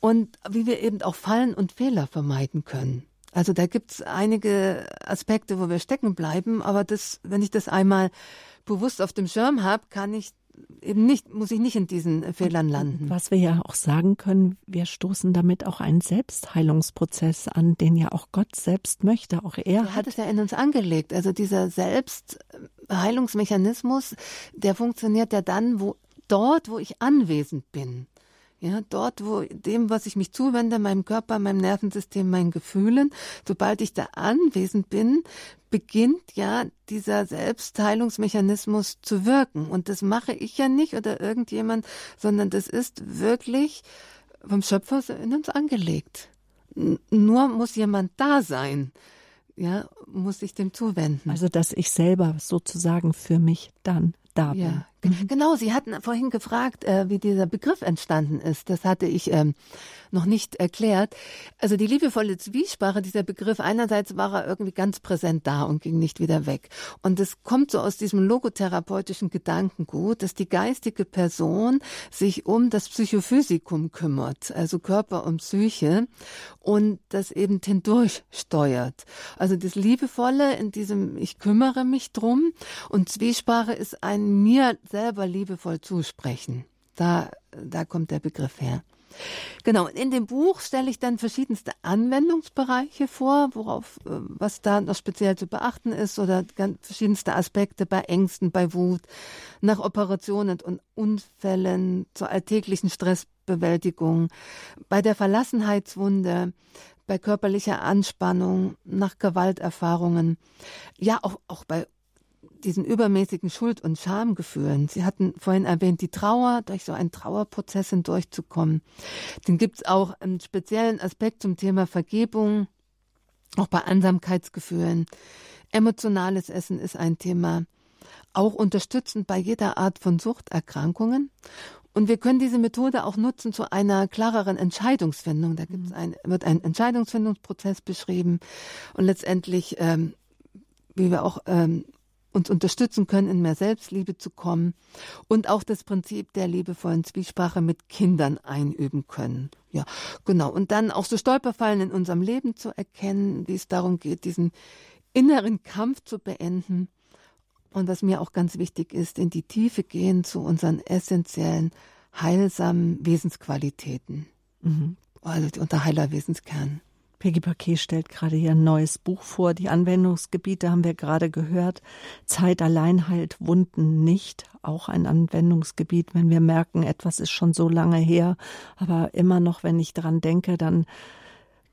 und wie wir eben auch Fallen und Fehler vermeiden können. Also da gibt es einige Aspekte, wo wir stecken bleiben, aber das, wenn ich das einmal bewusst auf dem Schirm habe, kann ich eben nicht, muss ich nicht in diesen Fehlern landen. Was wir ja auch sagen können, wir stoßen damit auch einen Selbstheilungsprozess an, den ja auch Gott selbst möchte. Auch er, er hat, hat es ja in uns angelegt. Also dieser Selbstheilungsmechanismus, der funktioniert ja dann, wo dort, wo ich anwesend bin. Ja, dort, wo dem, was ich mich zuwende, meinem Körper, meinem Nervensystem, meinen Gefühlen, sobald ich da anwesend bin, beginnt ja dieser Selbstheilungsmechanismus zu wirken. Und das mache ich ja nicht oder irgendjemand, sondern das ist wirklich vom Schöpfer in uns angelegt. Nur muss jemand da sein, ja, muss ich dem zuwenden. Also, dass ich selber sozusagen für mich dann da bin. Ja, mhm. genau. Sie hatten vorhin gefragt, äh, wie dieser Begriff entstanden ist. Das hatte ich ähm, noch nicht erklärt. Also die liebevolle Zwiesprache, dieser Begriff, einerseits war er irgendwie ganz präsent da und ging nicht wieder weg. Und es kommt so aus diesem logotherapeutischen Gedankengut, dass die geistige Person sich um das Psychophysikum kümmert, also Körper und Psyche, und das eben hindurch steuert. Also das Liebevolle in diesem Ich kümmere mich drum und Zwiesprache ist ein mir selber liebevoll zusprechen. Da, da kommt der Begriff her. Genau, in dem Buch stelle ich dann verschiedenste Anwendungsbereiche vor, worauf, äh, was da noch speziell zu beachten ist oder ganz verschiedenste Aspekte bei Ängsten, bei Wut, nach Operationen und Unfällen, zur alltäglichen Stressbewältigung, bei der Verlassenheitswunde, bei körperlicher Anspannung, nach Gewalterfahrungen, ja auch, auch bei diesen übermäßigen Schuld- und Schamgefühlen. Sie hatten vorhin erwähnt, die Trauer, durch so einen Trauerprozess hindurchzukommen. Dann gibt es auch einen speziellen Aspekt zum Thema Vergebung, auch bei Ansamkeitsgefühlen. Emotionales Essen ist ein Thema. Auch unterstützend bei jeder Art von Suchterkrankungen. Und wir können diese Methode auch nutzen zu einer klareren Entscheidungsfindung. Da gibt's ein, wird ein Entscheidungsfindungsprozess beschrieben und letztendlich, ähm, wie wir auch ähm, uns unterstützen können, in mehr Selbstliebe zu kommen und auch das Prinzip der liebevollen Zwiesprache mit Kindern einüben können. Ja, genau. Und dann auch so Stolperfallen in unserem Leben zu erkennen, wie es darum geht, diesen inneren Kampf zu beenden. Und was mir auch ganz wichtig ist, in die Tiefe gehen zu unseren essentiellen, heilsamen Wesensqualitäten. Mhm. Also unter heiler Wesenskern. Peggy Paquet stellt gerade ihr neues Buch vor. Die Anwendungsgebiete haben wir gerade gehört. Zeit allein heilt Wunden nicht. Auch ein Anwendungsgebiet, wenn wir merken, etwas ist schon so lange her. Aber immer noch, wenn ich daran denke, dann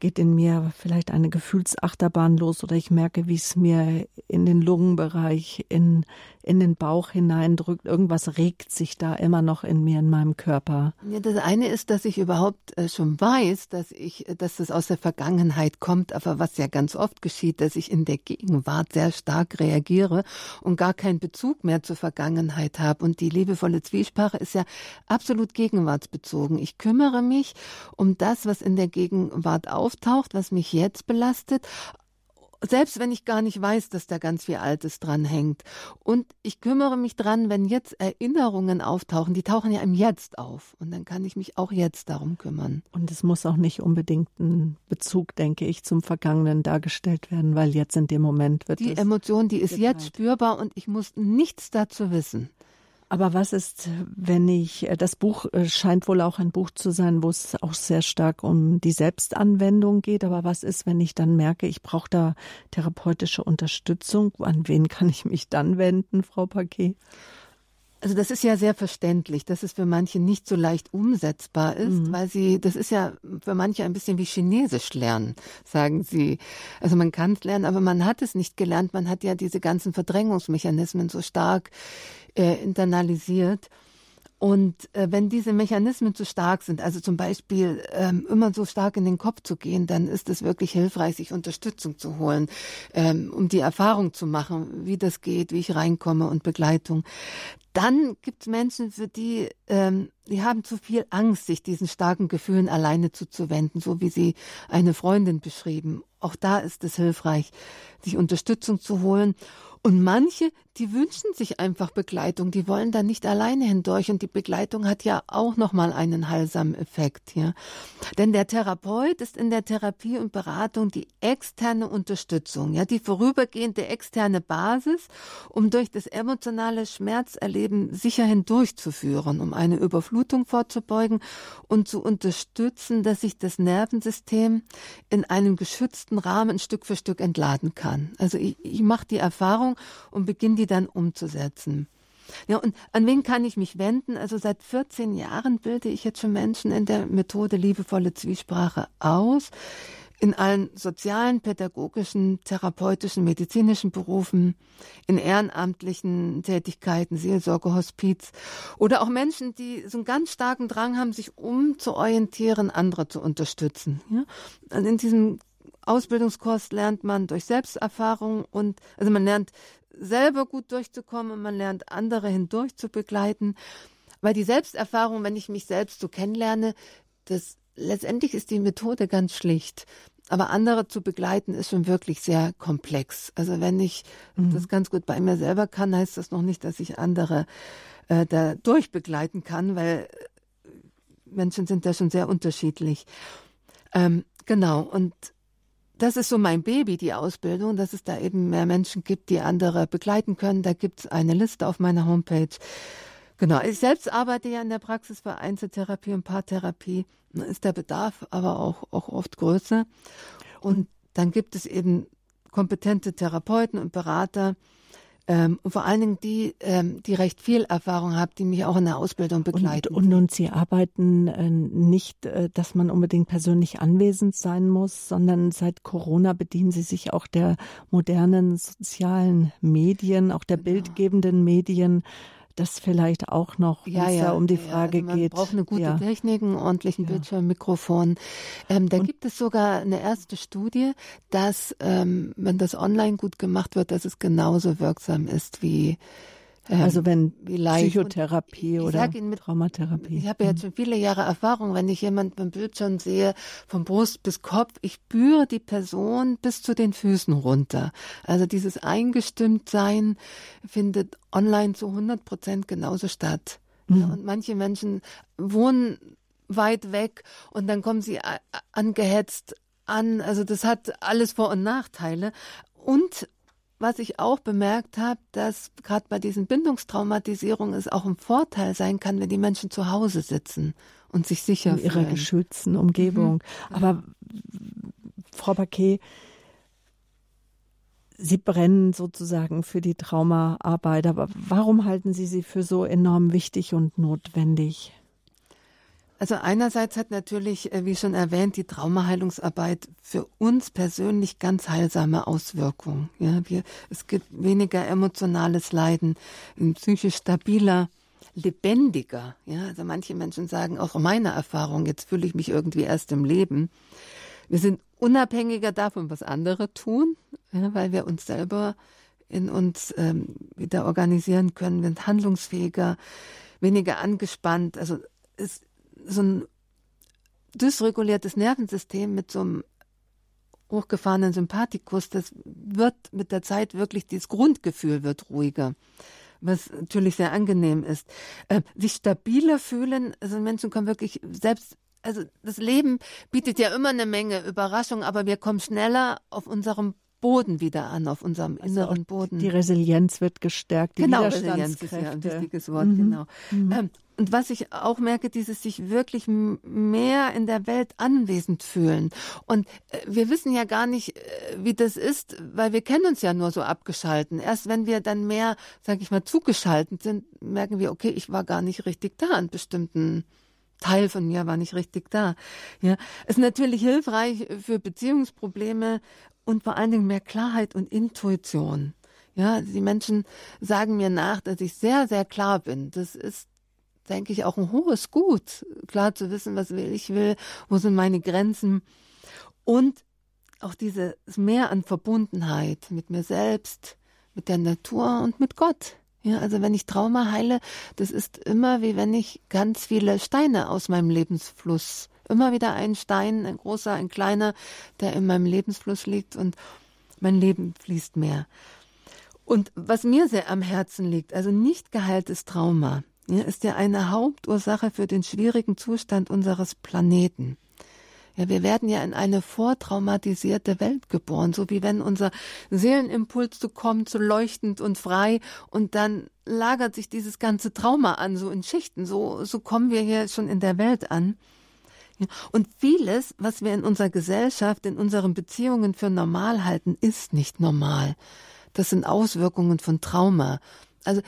geht in mir vielleicht eine Gefühlsachterbahn los oder ich merke, wie es mir in den Lungenbereich, in in den Bauch hineindrückt. Irgendwas regt sich da immer noch in mir, in meinem Körper. Ja, das eine ist, dass ich überhaupt äh, schon weiß, dass ich, dass es aus der Vergangenheit kommt, aber was ja ganz oft geschieht, dass ich in der Gegenwart sehr stark reagiere und gar keinen Bezug mehr zur Vergangenheit habe. Und die liebevolle Zwiesprache ist ja absolut gegenwartsbezogen. Ich kümmere mich um das, was in der Gegenwart auftaucht, was mich jetzt belastet, selbst wenn ich gar nicht weiß, dass da ganz viel Altes dran hängt. Und ich kümmere mich dran, wenn jetzt Erinnerungen auftauchen, die tauchen ja im Jetzt auf. Und dann kann ich mich auch jetzt darum kümmern. Und es muss auch nicht unbedingt ein Bezug, denke ich, zum Vergangenen dargestellt werden, weil jetzt in dem Moment wird Die Emotion, die ist jetzt spürbar und ich muss nichts dazu wissen. Aber was ist, wenn ich, äh, das Buch äh, scheint wohl auch ein Buch zu sein, wo es auch sehr stark um die Selbstanwendung geht. Aber was ist, wenn ich dann merke, ich brauche da therapeutische Unterstützung? An wen kann ich mich dann wenden, Frau Paquet? Also das ist ja sehr verständlich, dass es für manche nicht so leicht umsetzbar ist, mhm. weil sie, das ist ja für manche ein bisschen wie Chinesisch lernen, sagen sie. Also man kann es lernen, aber man hat es nicht gelernt. Man hat ja diese ganzen Verdrängungsmechanismen so stark äh, internalisiert. Und äh, wenn diese Mechanismen zu stark sind, also zum Beispiel ähm, immer so stark in den Kopf zu gehen, dann ist es wirklich hilfreich, sich Unterstützung zu holen, ähm, um die Erfahrung zu machen, wie das geht, wie ich reinkomme und Begleitung. Dann gibt es Menschen, für die, ähm, die haben zu viel Angst, sich diesen starken Gefühlen alleine zuzuwenden, so wie sie eine Freundin beschrieben. Auch da ist es hilfreich, sich Unterstützung zu holen. Und manche, die wünschen sich einfach Begleitung, die wollen da nicht alleine hindurch und die Begleitung hat ja auch nochmal einen heilsamen Effekt, ja. Denn der Therapeut ist in der Therapie und Beratung die externe Unterstützung, ja, die vorübergehende externe Basis, um durch das emotionale Schmerzerleben sicher hindurchzuführen, um eine Überflutung vorzubeugen und zu unterstützen, dass sich das Nervensystem in einem geschützten Rahmen Stück für Stück entladen kann. Also ich, ich mache die Erfahrung, Erfahrung und beginne die dann umzusetzen. Ja, und an wen kann ich mich wenden? Also seit 14 Jahren bilde ich jetzt schon Menschen in der Methode liebevolle Zwiesprache aus. In allen sozialen, pädagogischen, therapeutischen, medizinischen Berufen, in ehrenamtlichen Tätigkeiten, Seelsorge, Hospiz oder auch Menschen, die so einen ganz starken Drang haben, sich umzuorientieren, andere zu unterstützen. Ja? Und in diesem Ausbildungskurs lernt man durch Selbsterfahrung und also man lernt selber gut durchzukommen und man lernt andere hindurch zu begleiten. Weil die Selbsterfahrung, wenn ich mich selbst so kennenlerne, das letztendlich ist die Methode ganz schlicht. Aber andere zu begleiten ist schon wirklich sehr komplex. Also wenn ich mhm. das ganz gut bei mir selber kann, heißt das noch nicht, dass ich andere äh, da durchbegleiten kann, weil Menschen sind da schon sehr unterschiedlich. Ähm, genau. Und das ist so mein Baby, die Ausbildung, dass es da eben mehr Menschen gibt, die andere begleiten können. Da gibt es eine Liste auf meiner Homepage. Genau, ich selbst arbeite ja in der Praxis für Einzeltherapie und Paartherapie. Da ist der Bedarf aber auch, auch oft größer. Und dann gibt es eben kompetente Therapeuten und Berater, ähm, und vor allen Dingen die, ähm, die recht viel Erfahrung haben, die mich auch in der Ausbildung begleiten. Und, und, und Sie arbeiten äh, nicht, äh, dass man unbedingt persönlich anwesend sein muss, sondern seit Corona bedienen Sie sich auch der modernen sozialen Medien, auch der genau. bildgebenden Medien das vielleicht auch noch, ja, ja, um die Frage ja, also man geht. Man braucht eine gute ja. Technik, einen ordentlichen. Bildschirm, Mikrofon. Ähm, da Und gibt es sogar eine erste Studie, dass, ähm, wenn das online gut gemacht wird, dass es genauso wirksam ist wie ähm, also wenn Psychotherapie oder mit, Traumatherapie. Ich habe ja jetzt mhm. schon viele Jahre Erfahrung, wenn ich jemanden beim Bildschirm sehe, von Brust bis Kopf, ich spüre die Person bis zu den Füßen runter. Also dieses Eingestimmtsein findet online zu 100 Prozent genauso statt. Mhm. und manche Menschen wohnen weit weg und dann kommen sie angehetzt an. Also das hat alles Vor- und Nachteile. Und was ich auch bemerkt habe, dass gerade bei diesen Bindungstraumatisierungen es auch ein Vorteil sein kann, wenn die Menschen zu Hause sitzen und sich sicher in ihrer fühlen. geschützten Umgebung. Mhm. Aber Frau Baquet, Sie brennen sozusagen für die Traumaarbeit, aber warum halten Sie sie für so enorm wichtig und notwendig? Also einerseits hat natürlich, äh, wie schon erwähnt, die Traumaheilungsarbeit für uns persönlich ganz heilsame Auswirkungen. Ja, wir, es gibt weniger emotionales Leiden, psychisch stabiler, lebendiger. Ja, also manche Menschen sagen, auch meiner Erfahrung, jetzt fühle ich mich irgendwie erst im Leben. Wir sind unabhängiger davon, was andere tun, ja, weil wir uns selber in uns ähm, wieder organisieren können, wir sind handlungsfähiger, weniger angespannt. Also es so ein dysreguliertes Nervensystem mit so einem hochgefahrenen Sympathikus, das wird mit der Zeit wirklich, dieses Grundgefühl wird ruhiger, was natürlich sehr angenehm ist. Äh, sich stabiler fühlen, also Menschen kommen wirklich selbst, also das Leben bietet ja immer eine Menge Überraschungen, aber wir kommen schneller auf unserem Boden wieder an, auf unserem also inneren Boden. Die Resilienz wird gestärkt. Die genau, Resilienz ist ja ein wichtiges Wort, mhm. genau. Mhm. Ähm, und was ich auch merke, dieses sich wirklich mehr in der Welt anwesend fühlen. Und äh, wir wissen ja gar nicht, äh, wie das ist, weil wir kennen uns ja nur so abgeschalten. Erst wenn wir dann mehr, sag ich mal, zugeschaltet sind, merken wir, okay, ich war gar nicht richtig da an bestimmten Teil von mir war nicht richtig da. Ja, ist natürlich hilfreich für Beziehungsprobleme und vor allen Dingen mehr Klarheit und Intuition. Ja, die Menschen sagen mir nach, dass ich sehr, sehr klar bin. Das ist, denke ich, auch ein hohes Gut, klar zu wissen, was will ich will, wo sind meine Grenzen. Und auch dieses Mehr an Verbundenheit mit mir selbst, mit der Natur und mit Gott. Ja, also wenn ich Trauma heile, das ist immer wie wenn ich ganz viele Steine aus meinem Lebensfluss immer wieder ein Stein, ein großer, ein kleiner, der in meinem Lebensfluss liegt und mein Leben fließt mehr. Und was mir sehr am Herzen liegt, also nicht geheiltes Trauma, ja, ist ja eine Hauptursache für den schwierigen Zustand unseres Planeten. Ja, wir werden ja in eine vortraumatisierte Welt geboren, so wie wenn unser Seelenimpuls so kommt, so leuchtend und frei und dann lagert sich dieses ganze Trauma an, so in Schichten. So, so kommen wir hier schon in der Welt an. Und vieles, was wir in unserer Gesellschaft, in unseren Beziehungen für normal halten, ist nicht normal. Das sind Auswirkungen von Trauma. Also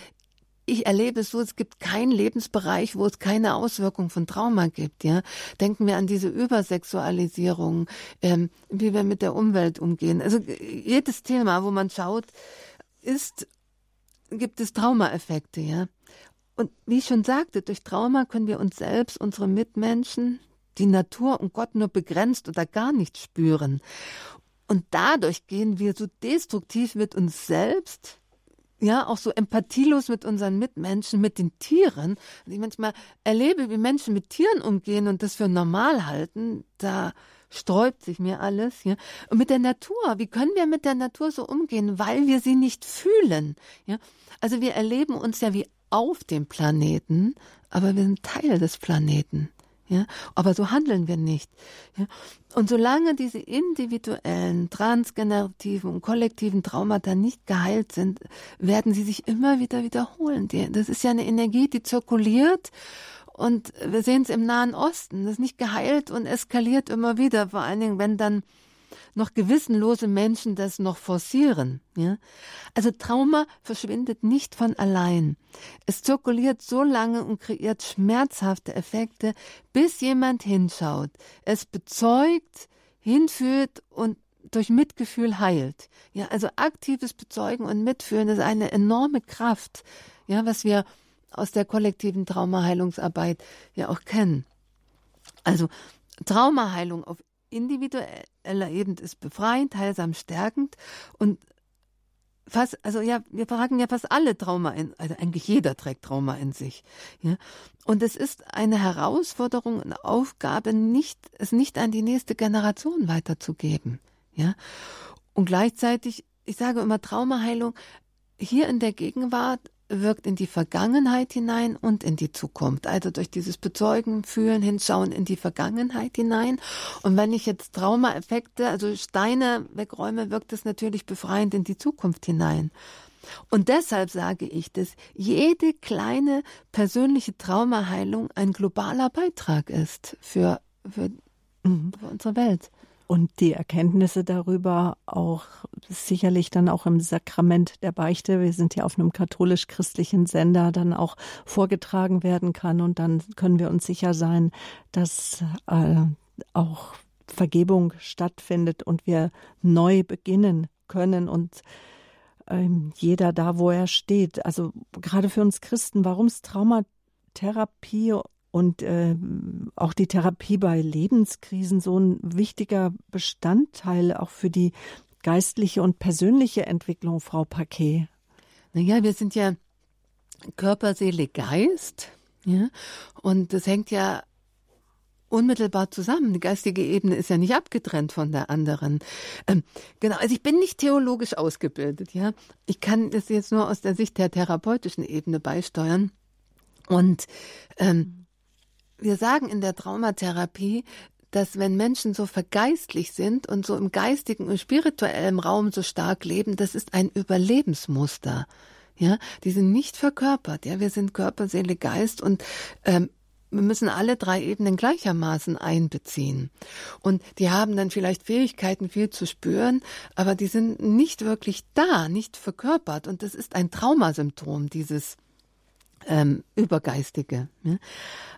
ich erlebe es so, es gibt keinen Lebensbereich, wo es keine Auswirkung von Trauma gibt. Ja, denken wir an diese Übersexualisierung, ähm, wie wir mit der Umwelt umgehen. Also jedes Thema, wo man schaut, ist gibt es Traumaeffekte. Ja, und wie ich schon sagte, durch Trauma können wir uns selbst, unsere Mitmenschen, die Natur und Gott nur begrenzt oder gar nicht spüren. Und dadurch gehen wir so destruktiv mit uns selbst, ja, auch so empathielos mit unseren Mitmenschen, mit den Tieren. Und ich manchmal erlebe, wie Menschen mit Tieren umgehen und das für normal halten, da sträubt sich mir alles, ja. Und mit der Natur, wie können wir mit der Natur so umgehen, weil wir sie nicht fühlen, ja? Also wir erleben uns ja wie auf dem Planeten, aber wir sind Teil des Planeten. Ja, aber so handeln wir nicht. Ja. Und solange diese individuellen, transgenerativen und kollektiven Traumata nicht geheilt sind, werden sie sich immer wieder wiederholen. Das ist ja eine Energie, die zirkuliert und wir sehen es im Nahen Osten. Das ist nicht geheilt und eskaliert immer wieder, vor allen Dingen, wenn dann noch gewissenlose Menschen das noch forcieren. Ja? Also Trauma verschwindet nicht von allein. Es zirkuliert so lange und kreiert schmerzhafte Effekte, bis jemand hinschaut, es bezeugt, hinführt und durch Mitgefühl heilt. Ja, also aktives Bezeugen und Mitfühlen ist eine enorme Kraft, ja, was wir aus der kollektiven Traumaheilungsarbeit ja auch kennen. Also Traumaheilung auf individueller Ebene ist befreiend, heilsam, stärkend und fast, also ja, wir fragen ja fast alle Trauma in, also eigentlich jeder trägt Trauma in sich, ja. Und es ist eine Herausforderung, eine Aufgabe, nicht, es nicht an die nächste Generation weiterzugeben, ja. Und gleichzeitig, ich sage immer Traumaheilung, hier in der Gegenwart wirkt in die Vergangenheit hinein und in die Zukunft. Also durch dieses Bezeugen, Fühlen, Hinschauen in die Vergangenheit hinein. Und wenn ich jetzt Traumaeffekte, also Steine wegräume, wirkt es natürlich befreiend in die Zukunft hinein. Und deshalb sage ich, dass jede kleine persönliche Traumaheilung ein globaler Beitrag ist für, für, für unsere Welt. Und die Erkenntnisse darüber auch sicherlich dann auch im Sakrament der Beichte, wir sind ja auf einem katholisch-christlichen Sender, dann auch vorgetragen werden kann. Und dann können wir uns sicher sein, dass äh, auch Vergebung stattfindet und wir neu beginnen können. Und ähm, jeder da, wo er steht. Also gerade für uns Christen, warum ist Traumatherapie und äh, auch die Therapie bei Lebenskrisen so ein wichtiger Bestandteil auch für die geistliche und persönliche Entwicklung, Frau Paquet? Naja, wir sind ja Körper, Seele, Geist. Ja? Und das hängt ja unmittelbar zusammen. Die geistige Ebene ist ja nicht abgetrennt von der anderen. Ähm, genau, also ich bin nicht theologisch ausgebildet, ja. Ich kann das jetzt nur aus der Sicht der therapeutischen Ebene beisteuern. Und ähm, wir sagen in der Traumatherapie, dass wenn Menschen so vergeistlich sind und so im geistigen und spirituellen Raum so stark leben, das ist ein Überlebensmuster. Ja, die sind nicht verkörpert. Ja, wir sind Körper, Seele, Geist und ähm, wir müssen alle drei Ebenen gleichermaßen einbeziehen. Und die haben dann vielleicht Fähigkeiten, viel zu spüren, aber die sind nicht wirklich da, nicht verkörpert. Und das ist ein Traumasymptom, dieses ähm, Übergeistige.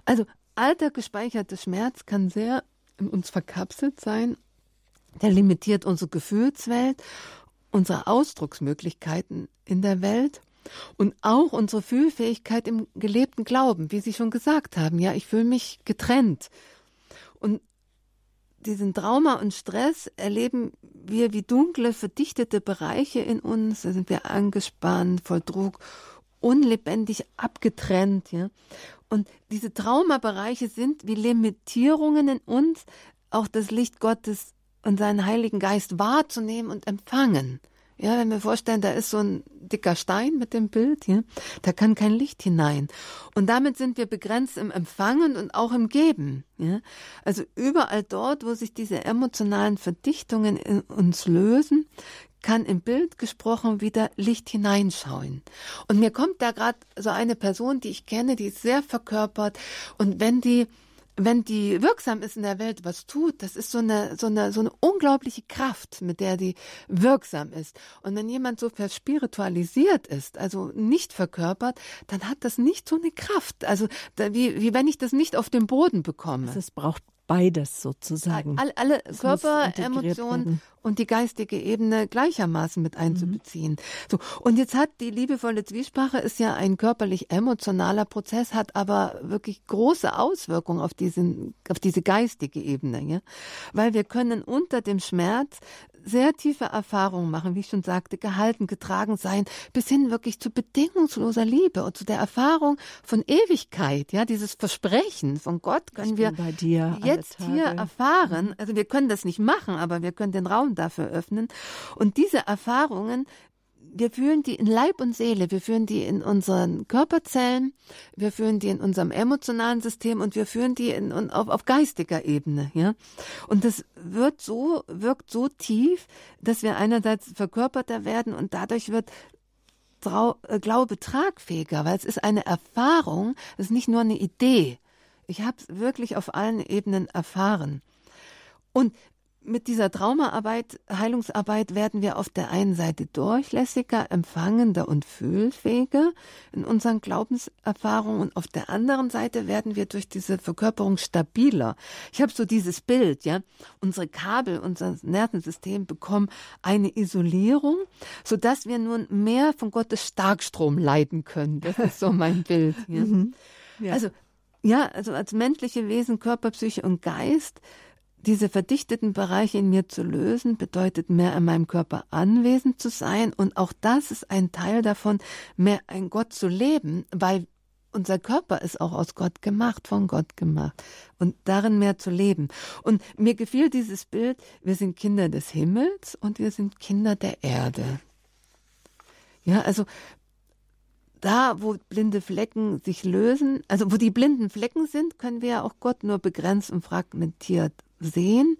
Also alter gespeicherter Schmerz kann sehr in uns verkapselt sein. Der limitiert unsere Gefühlswelt, unsere Ausdrucksmöglichkeiten in der Welt und auch unsere Fühlfähigkeit im gelebten Glauben, wie Sie schon gesagt haben. Ja, ich fühle mich getrennt. Und diesen Trauma und Stress erleben wir wie dunkle, verdichtete Bereiche in uns. Da sind wir angespannt, voll Druck, unlebendig abgetrennt. Ja? Und diese Traumabereiche sind wie Limitierungen in uns, auch das Licht Gottes und seinen Heiligen Geist wahrzunehmen und empfangen. Ja, wenn wir vorstellen, da ist so ein dicker Stein mit dem Bild, ja, da kann kein Licht hinein. Und damit sind wir begrenzt im Empfangen und auch im Geben. Ja. Also überall dort, wo sich diese emotionalen Verdichtungen in uns lösen, kann im Bild gesprochen wieder Licht hineinschauen. Und mir kommt da gerade so eine Person, die ich kenne, die ist sehr verkörpert. Und wenn die wenn die wirksam ist in der Welt, was tut, das ist so eine, so eine, so eine unglaubliche Kraft, mit der die wirksam ist. Und wenn jemand so verspiritualisiert ist, also nicht verkörpert, dann hat das nicht so eine Kraft. Also, wie, wie wenn ich das nicht auf den Boden bekomme. Also es braucht beides sozusagen. Alle, alle Körper, Emotionen und die geistige Ebene gleichermaßen mit einzubeziehen. Mhm. So. Und jetzt hat die liebevolle Zwiesprache ist ja ein körperlich emotionaler Prozess, hat aber wirklich große Auswirkungen auf diesen, auf diese geistige Ebene, ja. Weil wir können unter dem Schmerz sehr tiefe Erfahrungen machen, wie ich schon sagte, gehalten, getragen sein, bis hin wirklich zu bedingungsloser Liebe und zu der Erfahrung von Ewigkeit, ja, dieses Versprechen von Gott können wir jetzt hier erfahren. Also wir können das nicht machen, aber wir können den Raum dafür öffnen. Und diese Erfahrungen wir fühlen die in Leib und Seele, wir fühlen die in unseren Körperzellen, wir fühlen die in unserem emotionalen System und wir fühlen die in, auf, auf geistiger Ebene, ja. Und das wird so, wirkt so tief, dass wir einerseits verkörperter werden und dadurch wird Trau, äh, Glaube tragfähiger, weil es ist eine Erfahrung, es ist nicht nur eine Idee. Ich habe es wirklich auf allen Ebenen erfahren. Und mit dieser Traumaarbeit, Heilungsarbeit werden wir auf der einen Seite durchlässiger, empfangender und fühlfähiger in unseren Glaubenserfahrungen und auf der anderen Seite werden wir durch diese Verkörperung stabiler. Ich habe so dieses Bild, ja, unsere Kabel, unser Nervensystem bekommen eine Isolierung, so dass wir nun mehr von Gottes Starkstrom leiden können. Das ist so mein Bild. Ja. Mhm. Ja. Also ja, also als menschliche Wesen, Körper, Psyche und Geist diese verdichteten Bereiche in mir zu lösen, bedeutet mehr in meinem Körper anwesend zu sein und auch das ist ein Teil davon, mehr ein Gott zu leben, weil unser Körper ist auch aus Gott gemacht, von Gott gemacht und darin mehr zu leben. Und mir gefiel dieses Bild, wir sind Kinder des Himmels und wir sind Kinder der Erde. Ja, also da, wo blinde Flecken sich lösen, also wo die blinden Flecken sind, können wir ja auch Gott nur begrenzt und fragmentiert sehen.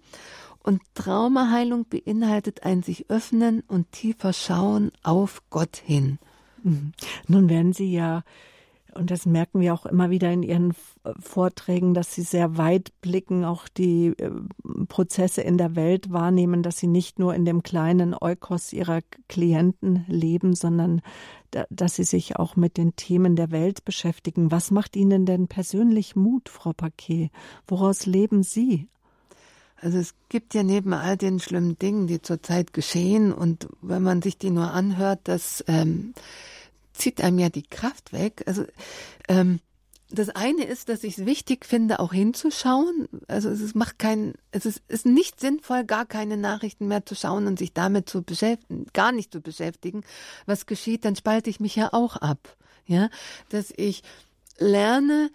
Und Traumaheilung beinhaltet ein sich öffnen und tiefer schauen auf Gott hin. Mhm. Nun werden Sie ja und das merken wir auch immer wieder in Ihren Vorträgen, dass Sie sehr weit blicken, auch die äh, Prozesse in der Welt wahrnehmen, dass Sie nicht nur in dem kleinen Eukos Ihrer Klienten leben, sondern dass Sie sich auch mit den Themen der Welt beschäftigen. Was macht Ihnen denn persönlich Mut, Frau Paquet? Woraus leben Sie? Also es gibt ja neben all den schlimmen Dingen, die zurzeit geschehen, und wenn man sich die nur anhört, das ähm, zieht einem ja die Kraft weg. Also ähm, das eine ist, dass ich es wichtig finde, auch hinzuschauen. Also es macht kein, es ist, ist nicht sinnvoll, gar keine Nachrichten mehr zu schauen und sich damit zu beschäftigen, gar nicht zu beschäftigen. Was geschieht, dann spalte ich mich ja auch ab. Ja, dass ich lerne,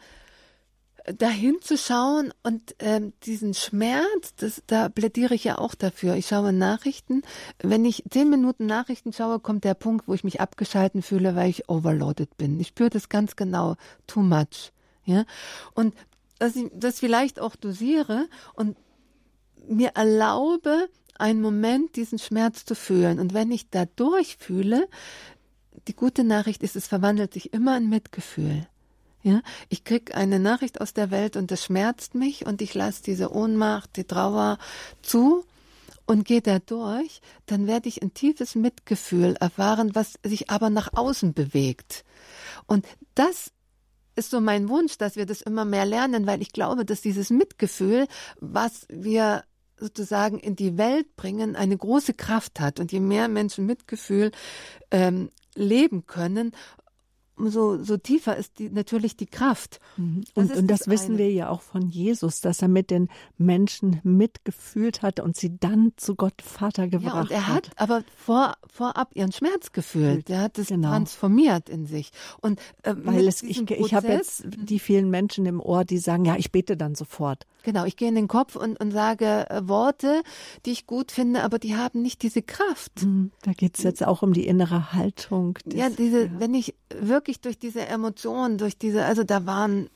dahin zu schauen und ähm, diesen Schmerz, das, da plädiere ich ja auch dafür. Ich schaue Nachrichten. Wenn ich zehn Minuten Nachrichten schaue, kommt der Punkt, wo ich mich abgeschalten fühle, weil ich overloaded bin. Ich spüre das ganz genau. Too much. Ja. Und dass ich das vielleicht auch dosiere und mir erlaube, einen Moment diesen Schmerz zu fühlen. Und wenn ich da durchfühle, die gute Nachricht ist, es verwandelt sich immer in Mitgefühl. Ja, ich krieg eine Nachricht aus der Welt und das schmerzt mich und ich lasse diese Ohnmacht, die Trauer zu und gehe da durch, dann werde ich ein tiefes Mitgefühl erfahren, was sich aber nach außen bewegt. Und das ist so mein Wunsch, dass wir das immer mehr lernen, weil ich glaube, dass dieses Mitgefühl, was wir sozusagen in die Welt bringen, eine große Kraft hat. Und je mehr Menschen Mitgefühl ähm, leben können, umso so tiefer ist die, natürlich die Kraft. Mhm. Und, das, und das, das wissen wir ja auch von Jesus, dass er mit den Menschen mitgefühlt hat und sie dann zu Gott Vater gebracht ja, und er hat. hat aber vor, vorab ihren Schmerz gefühlt. Er hat es genau. transformiert in sich. Und äh, weil es, ich, ich habe jetzt die vielen Menschen im Ohr, die sagen, ja, ich bete dann sofort. Genau, ich gehe in den Kopf und, und sage äh, Worte, die ich gut finde, aber die haben nicht diese Kraft. Mhm. Da geht es jetzt auch um die innere Haltung. Des, ja, diese, ja. wenn ich wirklich durch diese Emotionen, durch diese, also da waren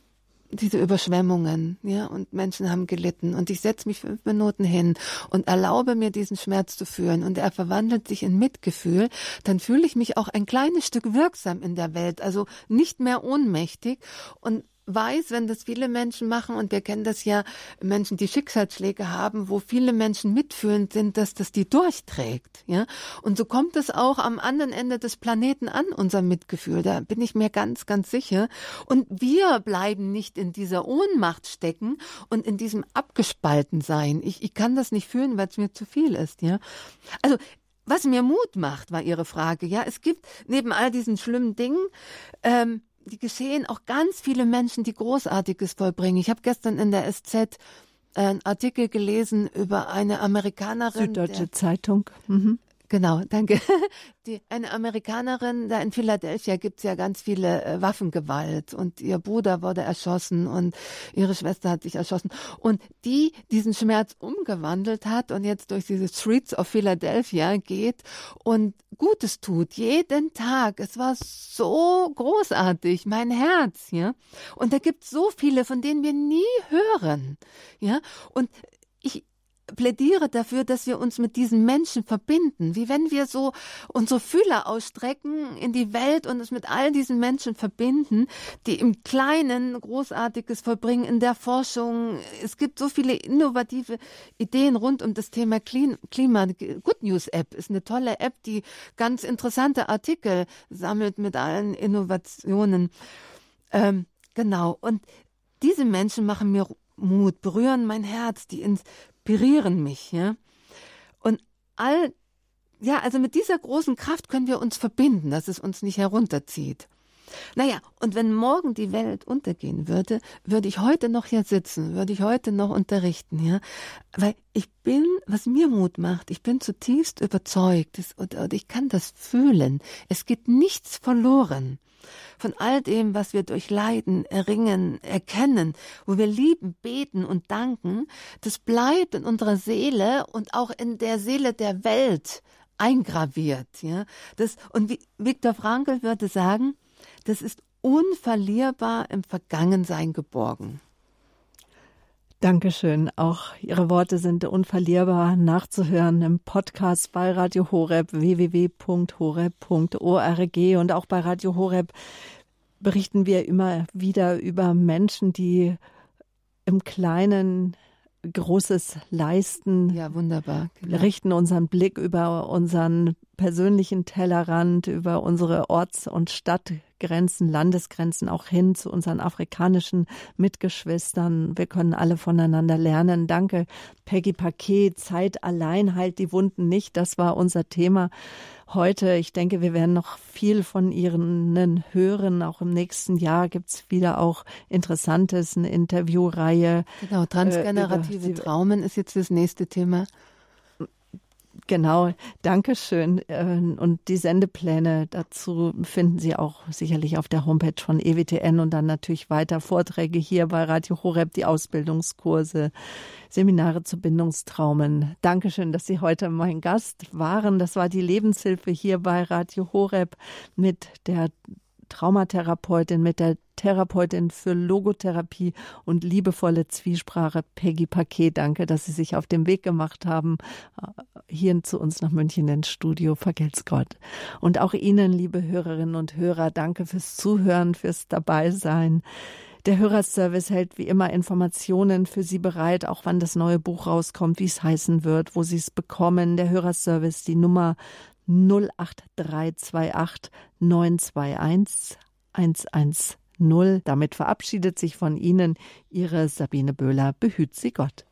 diese Überschwemmungen, ja, und Menschen haben gelitten. Und ich setze mich fünf Minuten hin und erlaube mir diesen Schmerz zu fühlen. Und er verwandelt sich in Mitgefühl, dann fühle ich mich auch ein kleines Stück wirksam in der Welt, also nicht mehr ohnmächtig. Und weiß, wenn das viele Menschen machen, und wir kennen das ja, Menschen, die Schicksalsschläge haben, wo viele Menschen mitfühlend sind, dass das die durchträgt, ja. Und so kommt es auch am anderen Ende des Planeten an, unser Mitgefühl. Da bin ich mir ganz, ganz sicher. Und wir bleiben nicht in dieser Ohnmacht stecken und in diesem abgespalten sein. Ich, ich kann das nicht fühlen, weil es mir zu viel ist, ja. Also, was mir Mut macht, war Ihre Frage. Ja, es gibt neben all diesen schlimmen Dingen ähm, die geschehen auch ganz viele Menschen, die Großartiges vollbringen. Ich habe gestern in der SZ einen Artikel gelesen über eine Amerikanerin. Süddeutsche der, Zeitung. Mhm. Genau, danke. Die, eine Amerikanerin, da in Philadelphia gibt's ja ganz viele äh, Waffengewalt und ihr Bruder wurde erschossen und ihre Schwester hat sich erschossen und die diesen Schmerz umgewandelt hat und jetzt durch diese Streets of Philadelphia geht und Gutes tut, jeden Tag. Es war so großartig, mein Herz, ja. Und da gibt's so viele, von denen wir nie hören, ja. Und plädiere dafür, dass wir uns mit diesen Menschen verbinden, wie wenn wir so unsere Fühler ausstrecken in die Welt und uns mit all diesen Menschen verbinden, die im Kleinen Großartiges vollbringen in der Forschung. Es gibt so viele innovative Ideen rund um das Thema Klima. Good News App ist eine tolle App, die ganz interessante Artikel sammelt mit allen Innovationen. Ähm, genau. Und diese Menschen machen mir Mut, berühren mein Herz, die ins inspirieren mich, ja. Und all, ja, also mit dieser großen Kraft können wir uns verbinden, dass es uns nicht herunterzieht. Naja, und wenn morgen die Welt untergehen würde, würde ich heute noch hier sitzen, würde ich heute noch unterrichten, ja. Weil ich bin, was mir Mut macht, ich bin zutiefst überzeugt und, und ich kann das fühlen. Es geht nichts verloren von all dem, was wir durch Leiden erringen, erkennen, wo wir lieben, beten und danken, das bleibt in unserer Seele und auch in der Seele der Welt eingraviert, ja. Das, und wie Viktor Frankl würde sagen, das ist unverlierbar im Vergangensein geborgen. Dankeschön. Auch Ihre Worte sind unverlierbar nachzuhören im Podcast bei Radio Horeb www.horeb.org und auch bei Radio Horeb berichten wir immer wieder über Menschen, die im Kleinen Großes leisten. Ja, wunderbar. Genau. Richten unseren Blick über unseren persönlichen Tellerrand, über unsere Orts- und Stadtgrenzen, Landesgrenzen auch hin zu unseren afrikanischen Mitgeschwistern. Wir können alle voneinander lernen. Danke, Peggy Paquet. Zeit allein heilt die Wunden nicht. Das war unser Thema heute. Ich denke, wir werden noch viel von Ihnen hören. Auch im nächsten Jahr gibt's wieder auch Interessantes, eine Interviewreihe. Genau, transgenerative äh, Traumen ist jetzt das nächste Thema. Genau, danke schön. Äh, und die Sendepläne dazu finden Sie auch sicherlich auf der Homepage von EWTN und dann natürlich weiter Vorträge hier bei Radio Horeb, die Ausbildungskurse, Seminare zu Bindungstraumen. Dankeschön, dass Sie heute mein Gast waren. Das war die Lebenshilfe hier bei Radio Horeb mit der Traumatherapeutin, mit der Therapeutin für Logotherapie und liebevolle Zwiesprache, Peggy Paquet. Danke, dass Sie sich auf den Weg gemacht haben, äh, hier zu uns nach München ins Studio. Vergelt's Gott. Und auch Ihnen, liebe Hörerinnen und Hörer, danke fürs Zuhören, fürs Dabeisein. Der Hörerservice hält wie immer Informationen für Sie bereit, auch wann das neue Buch rauskommt, wie es heißen wird, wo Sie es bekommen. Der Hörerservice, die Nummer 08328 921 110. Damit verabschiedet sich von Ihnen Ihre Sabine Böhler. Behüt Sie Gott.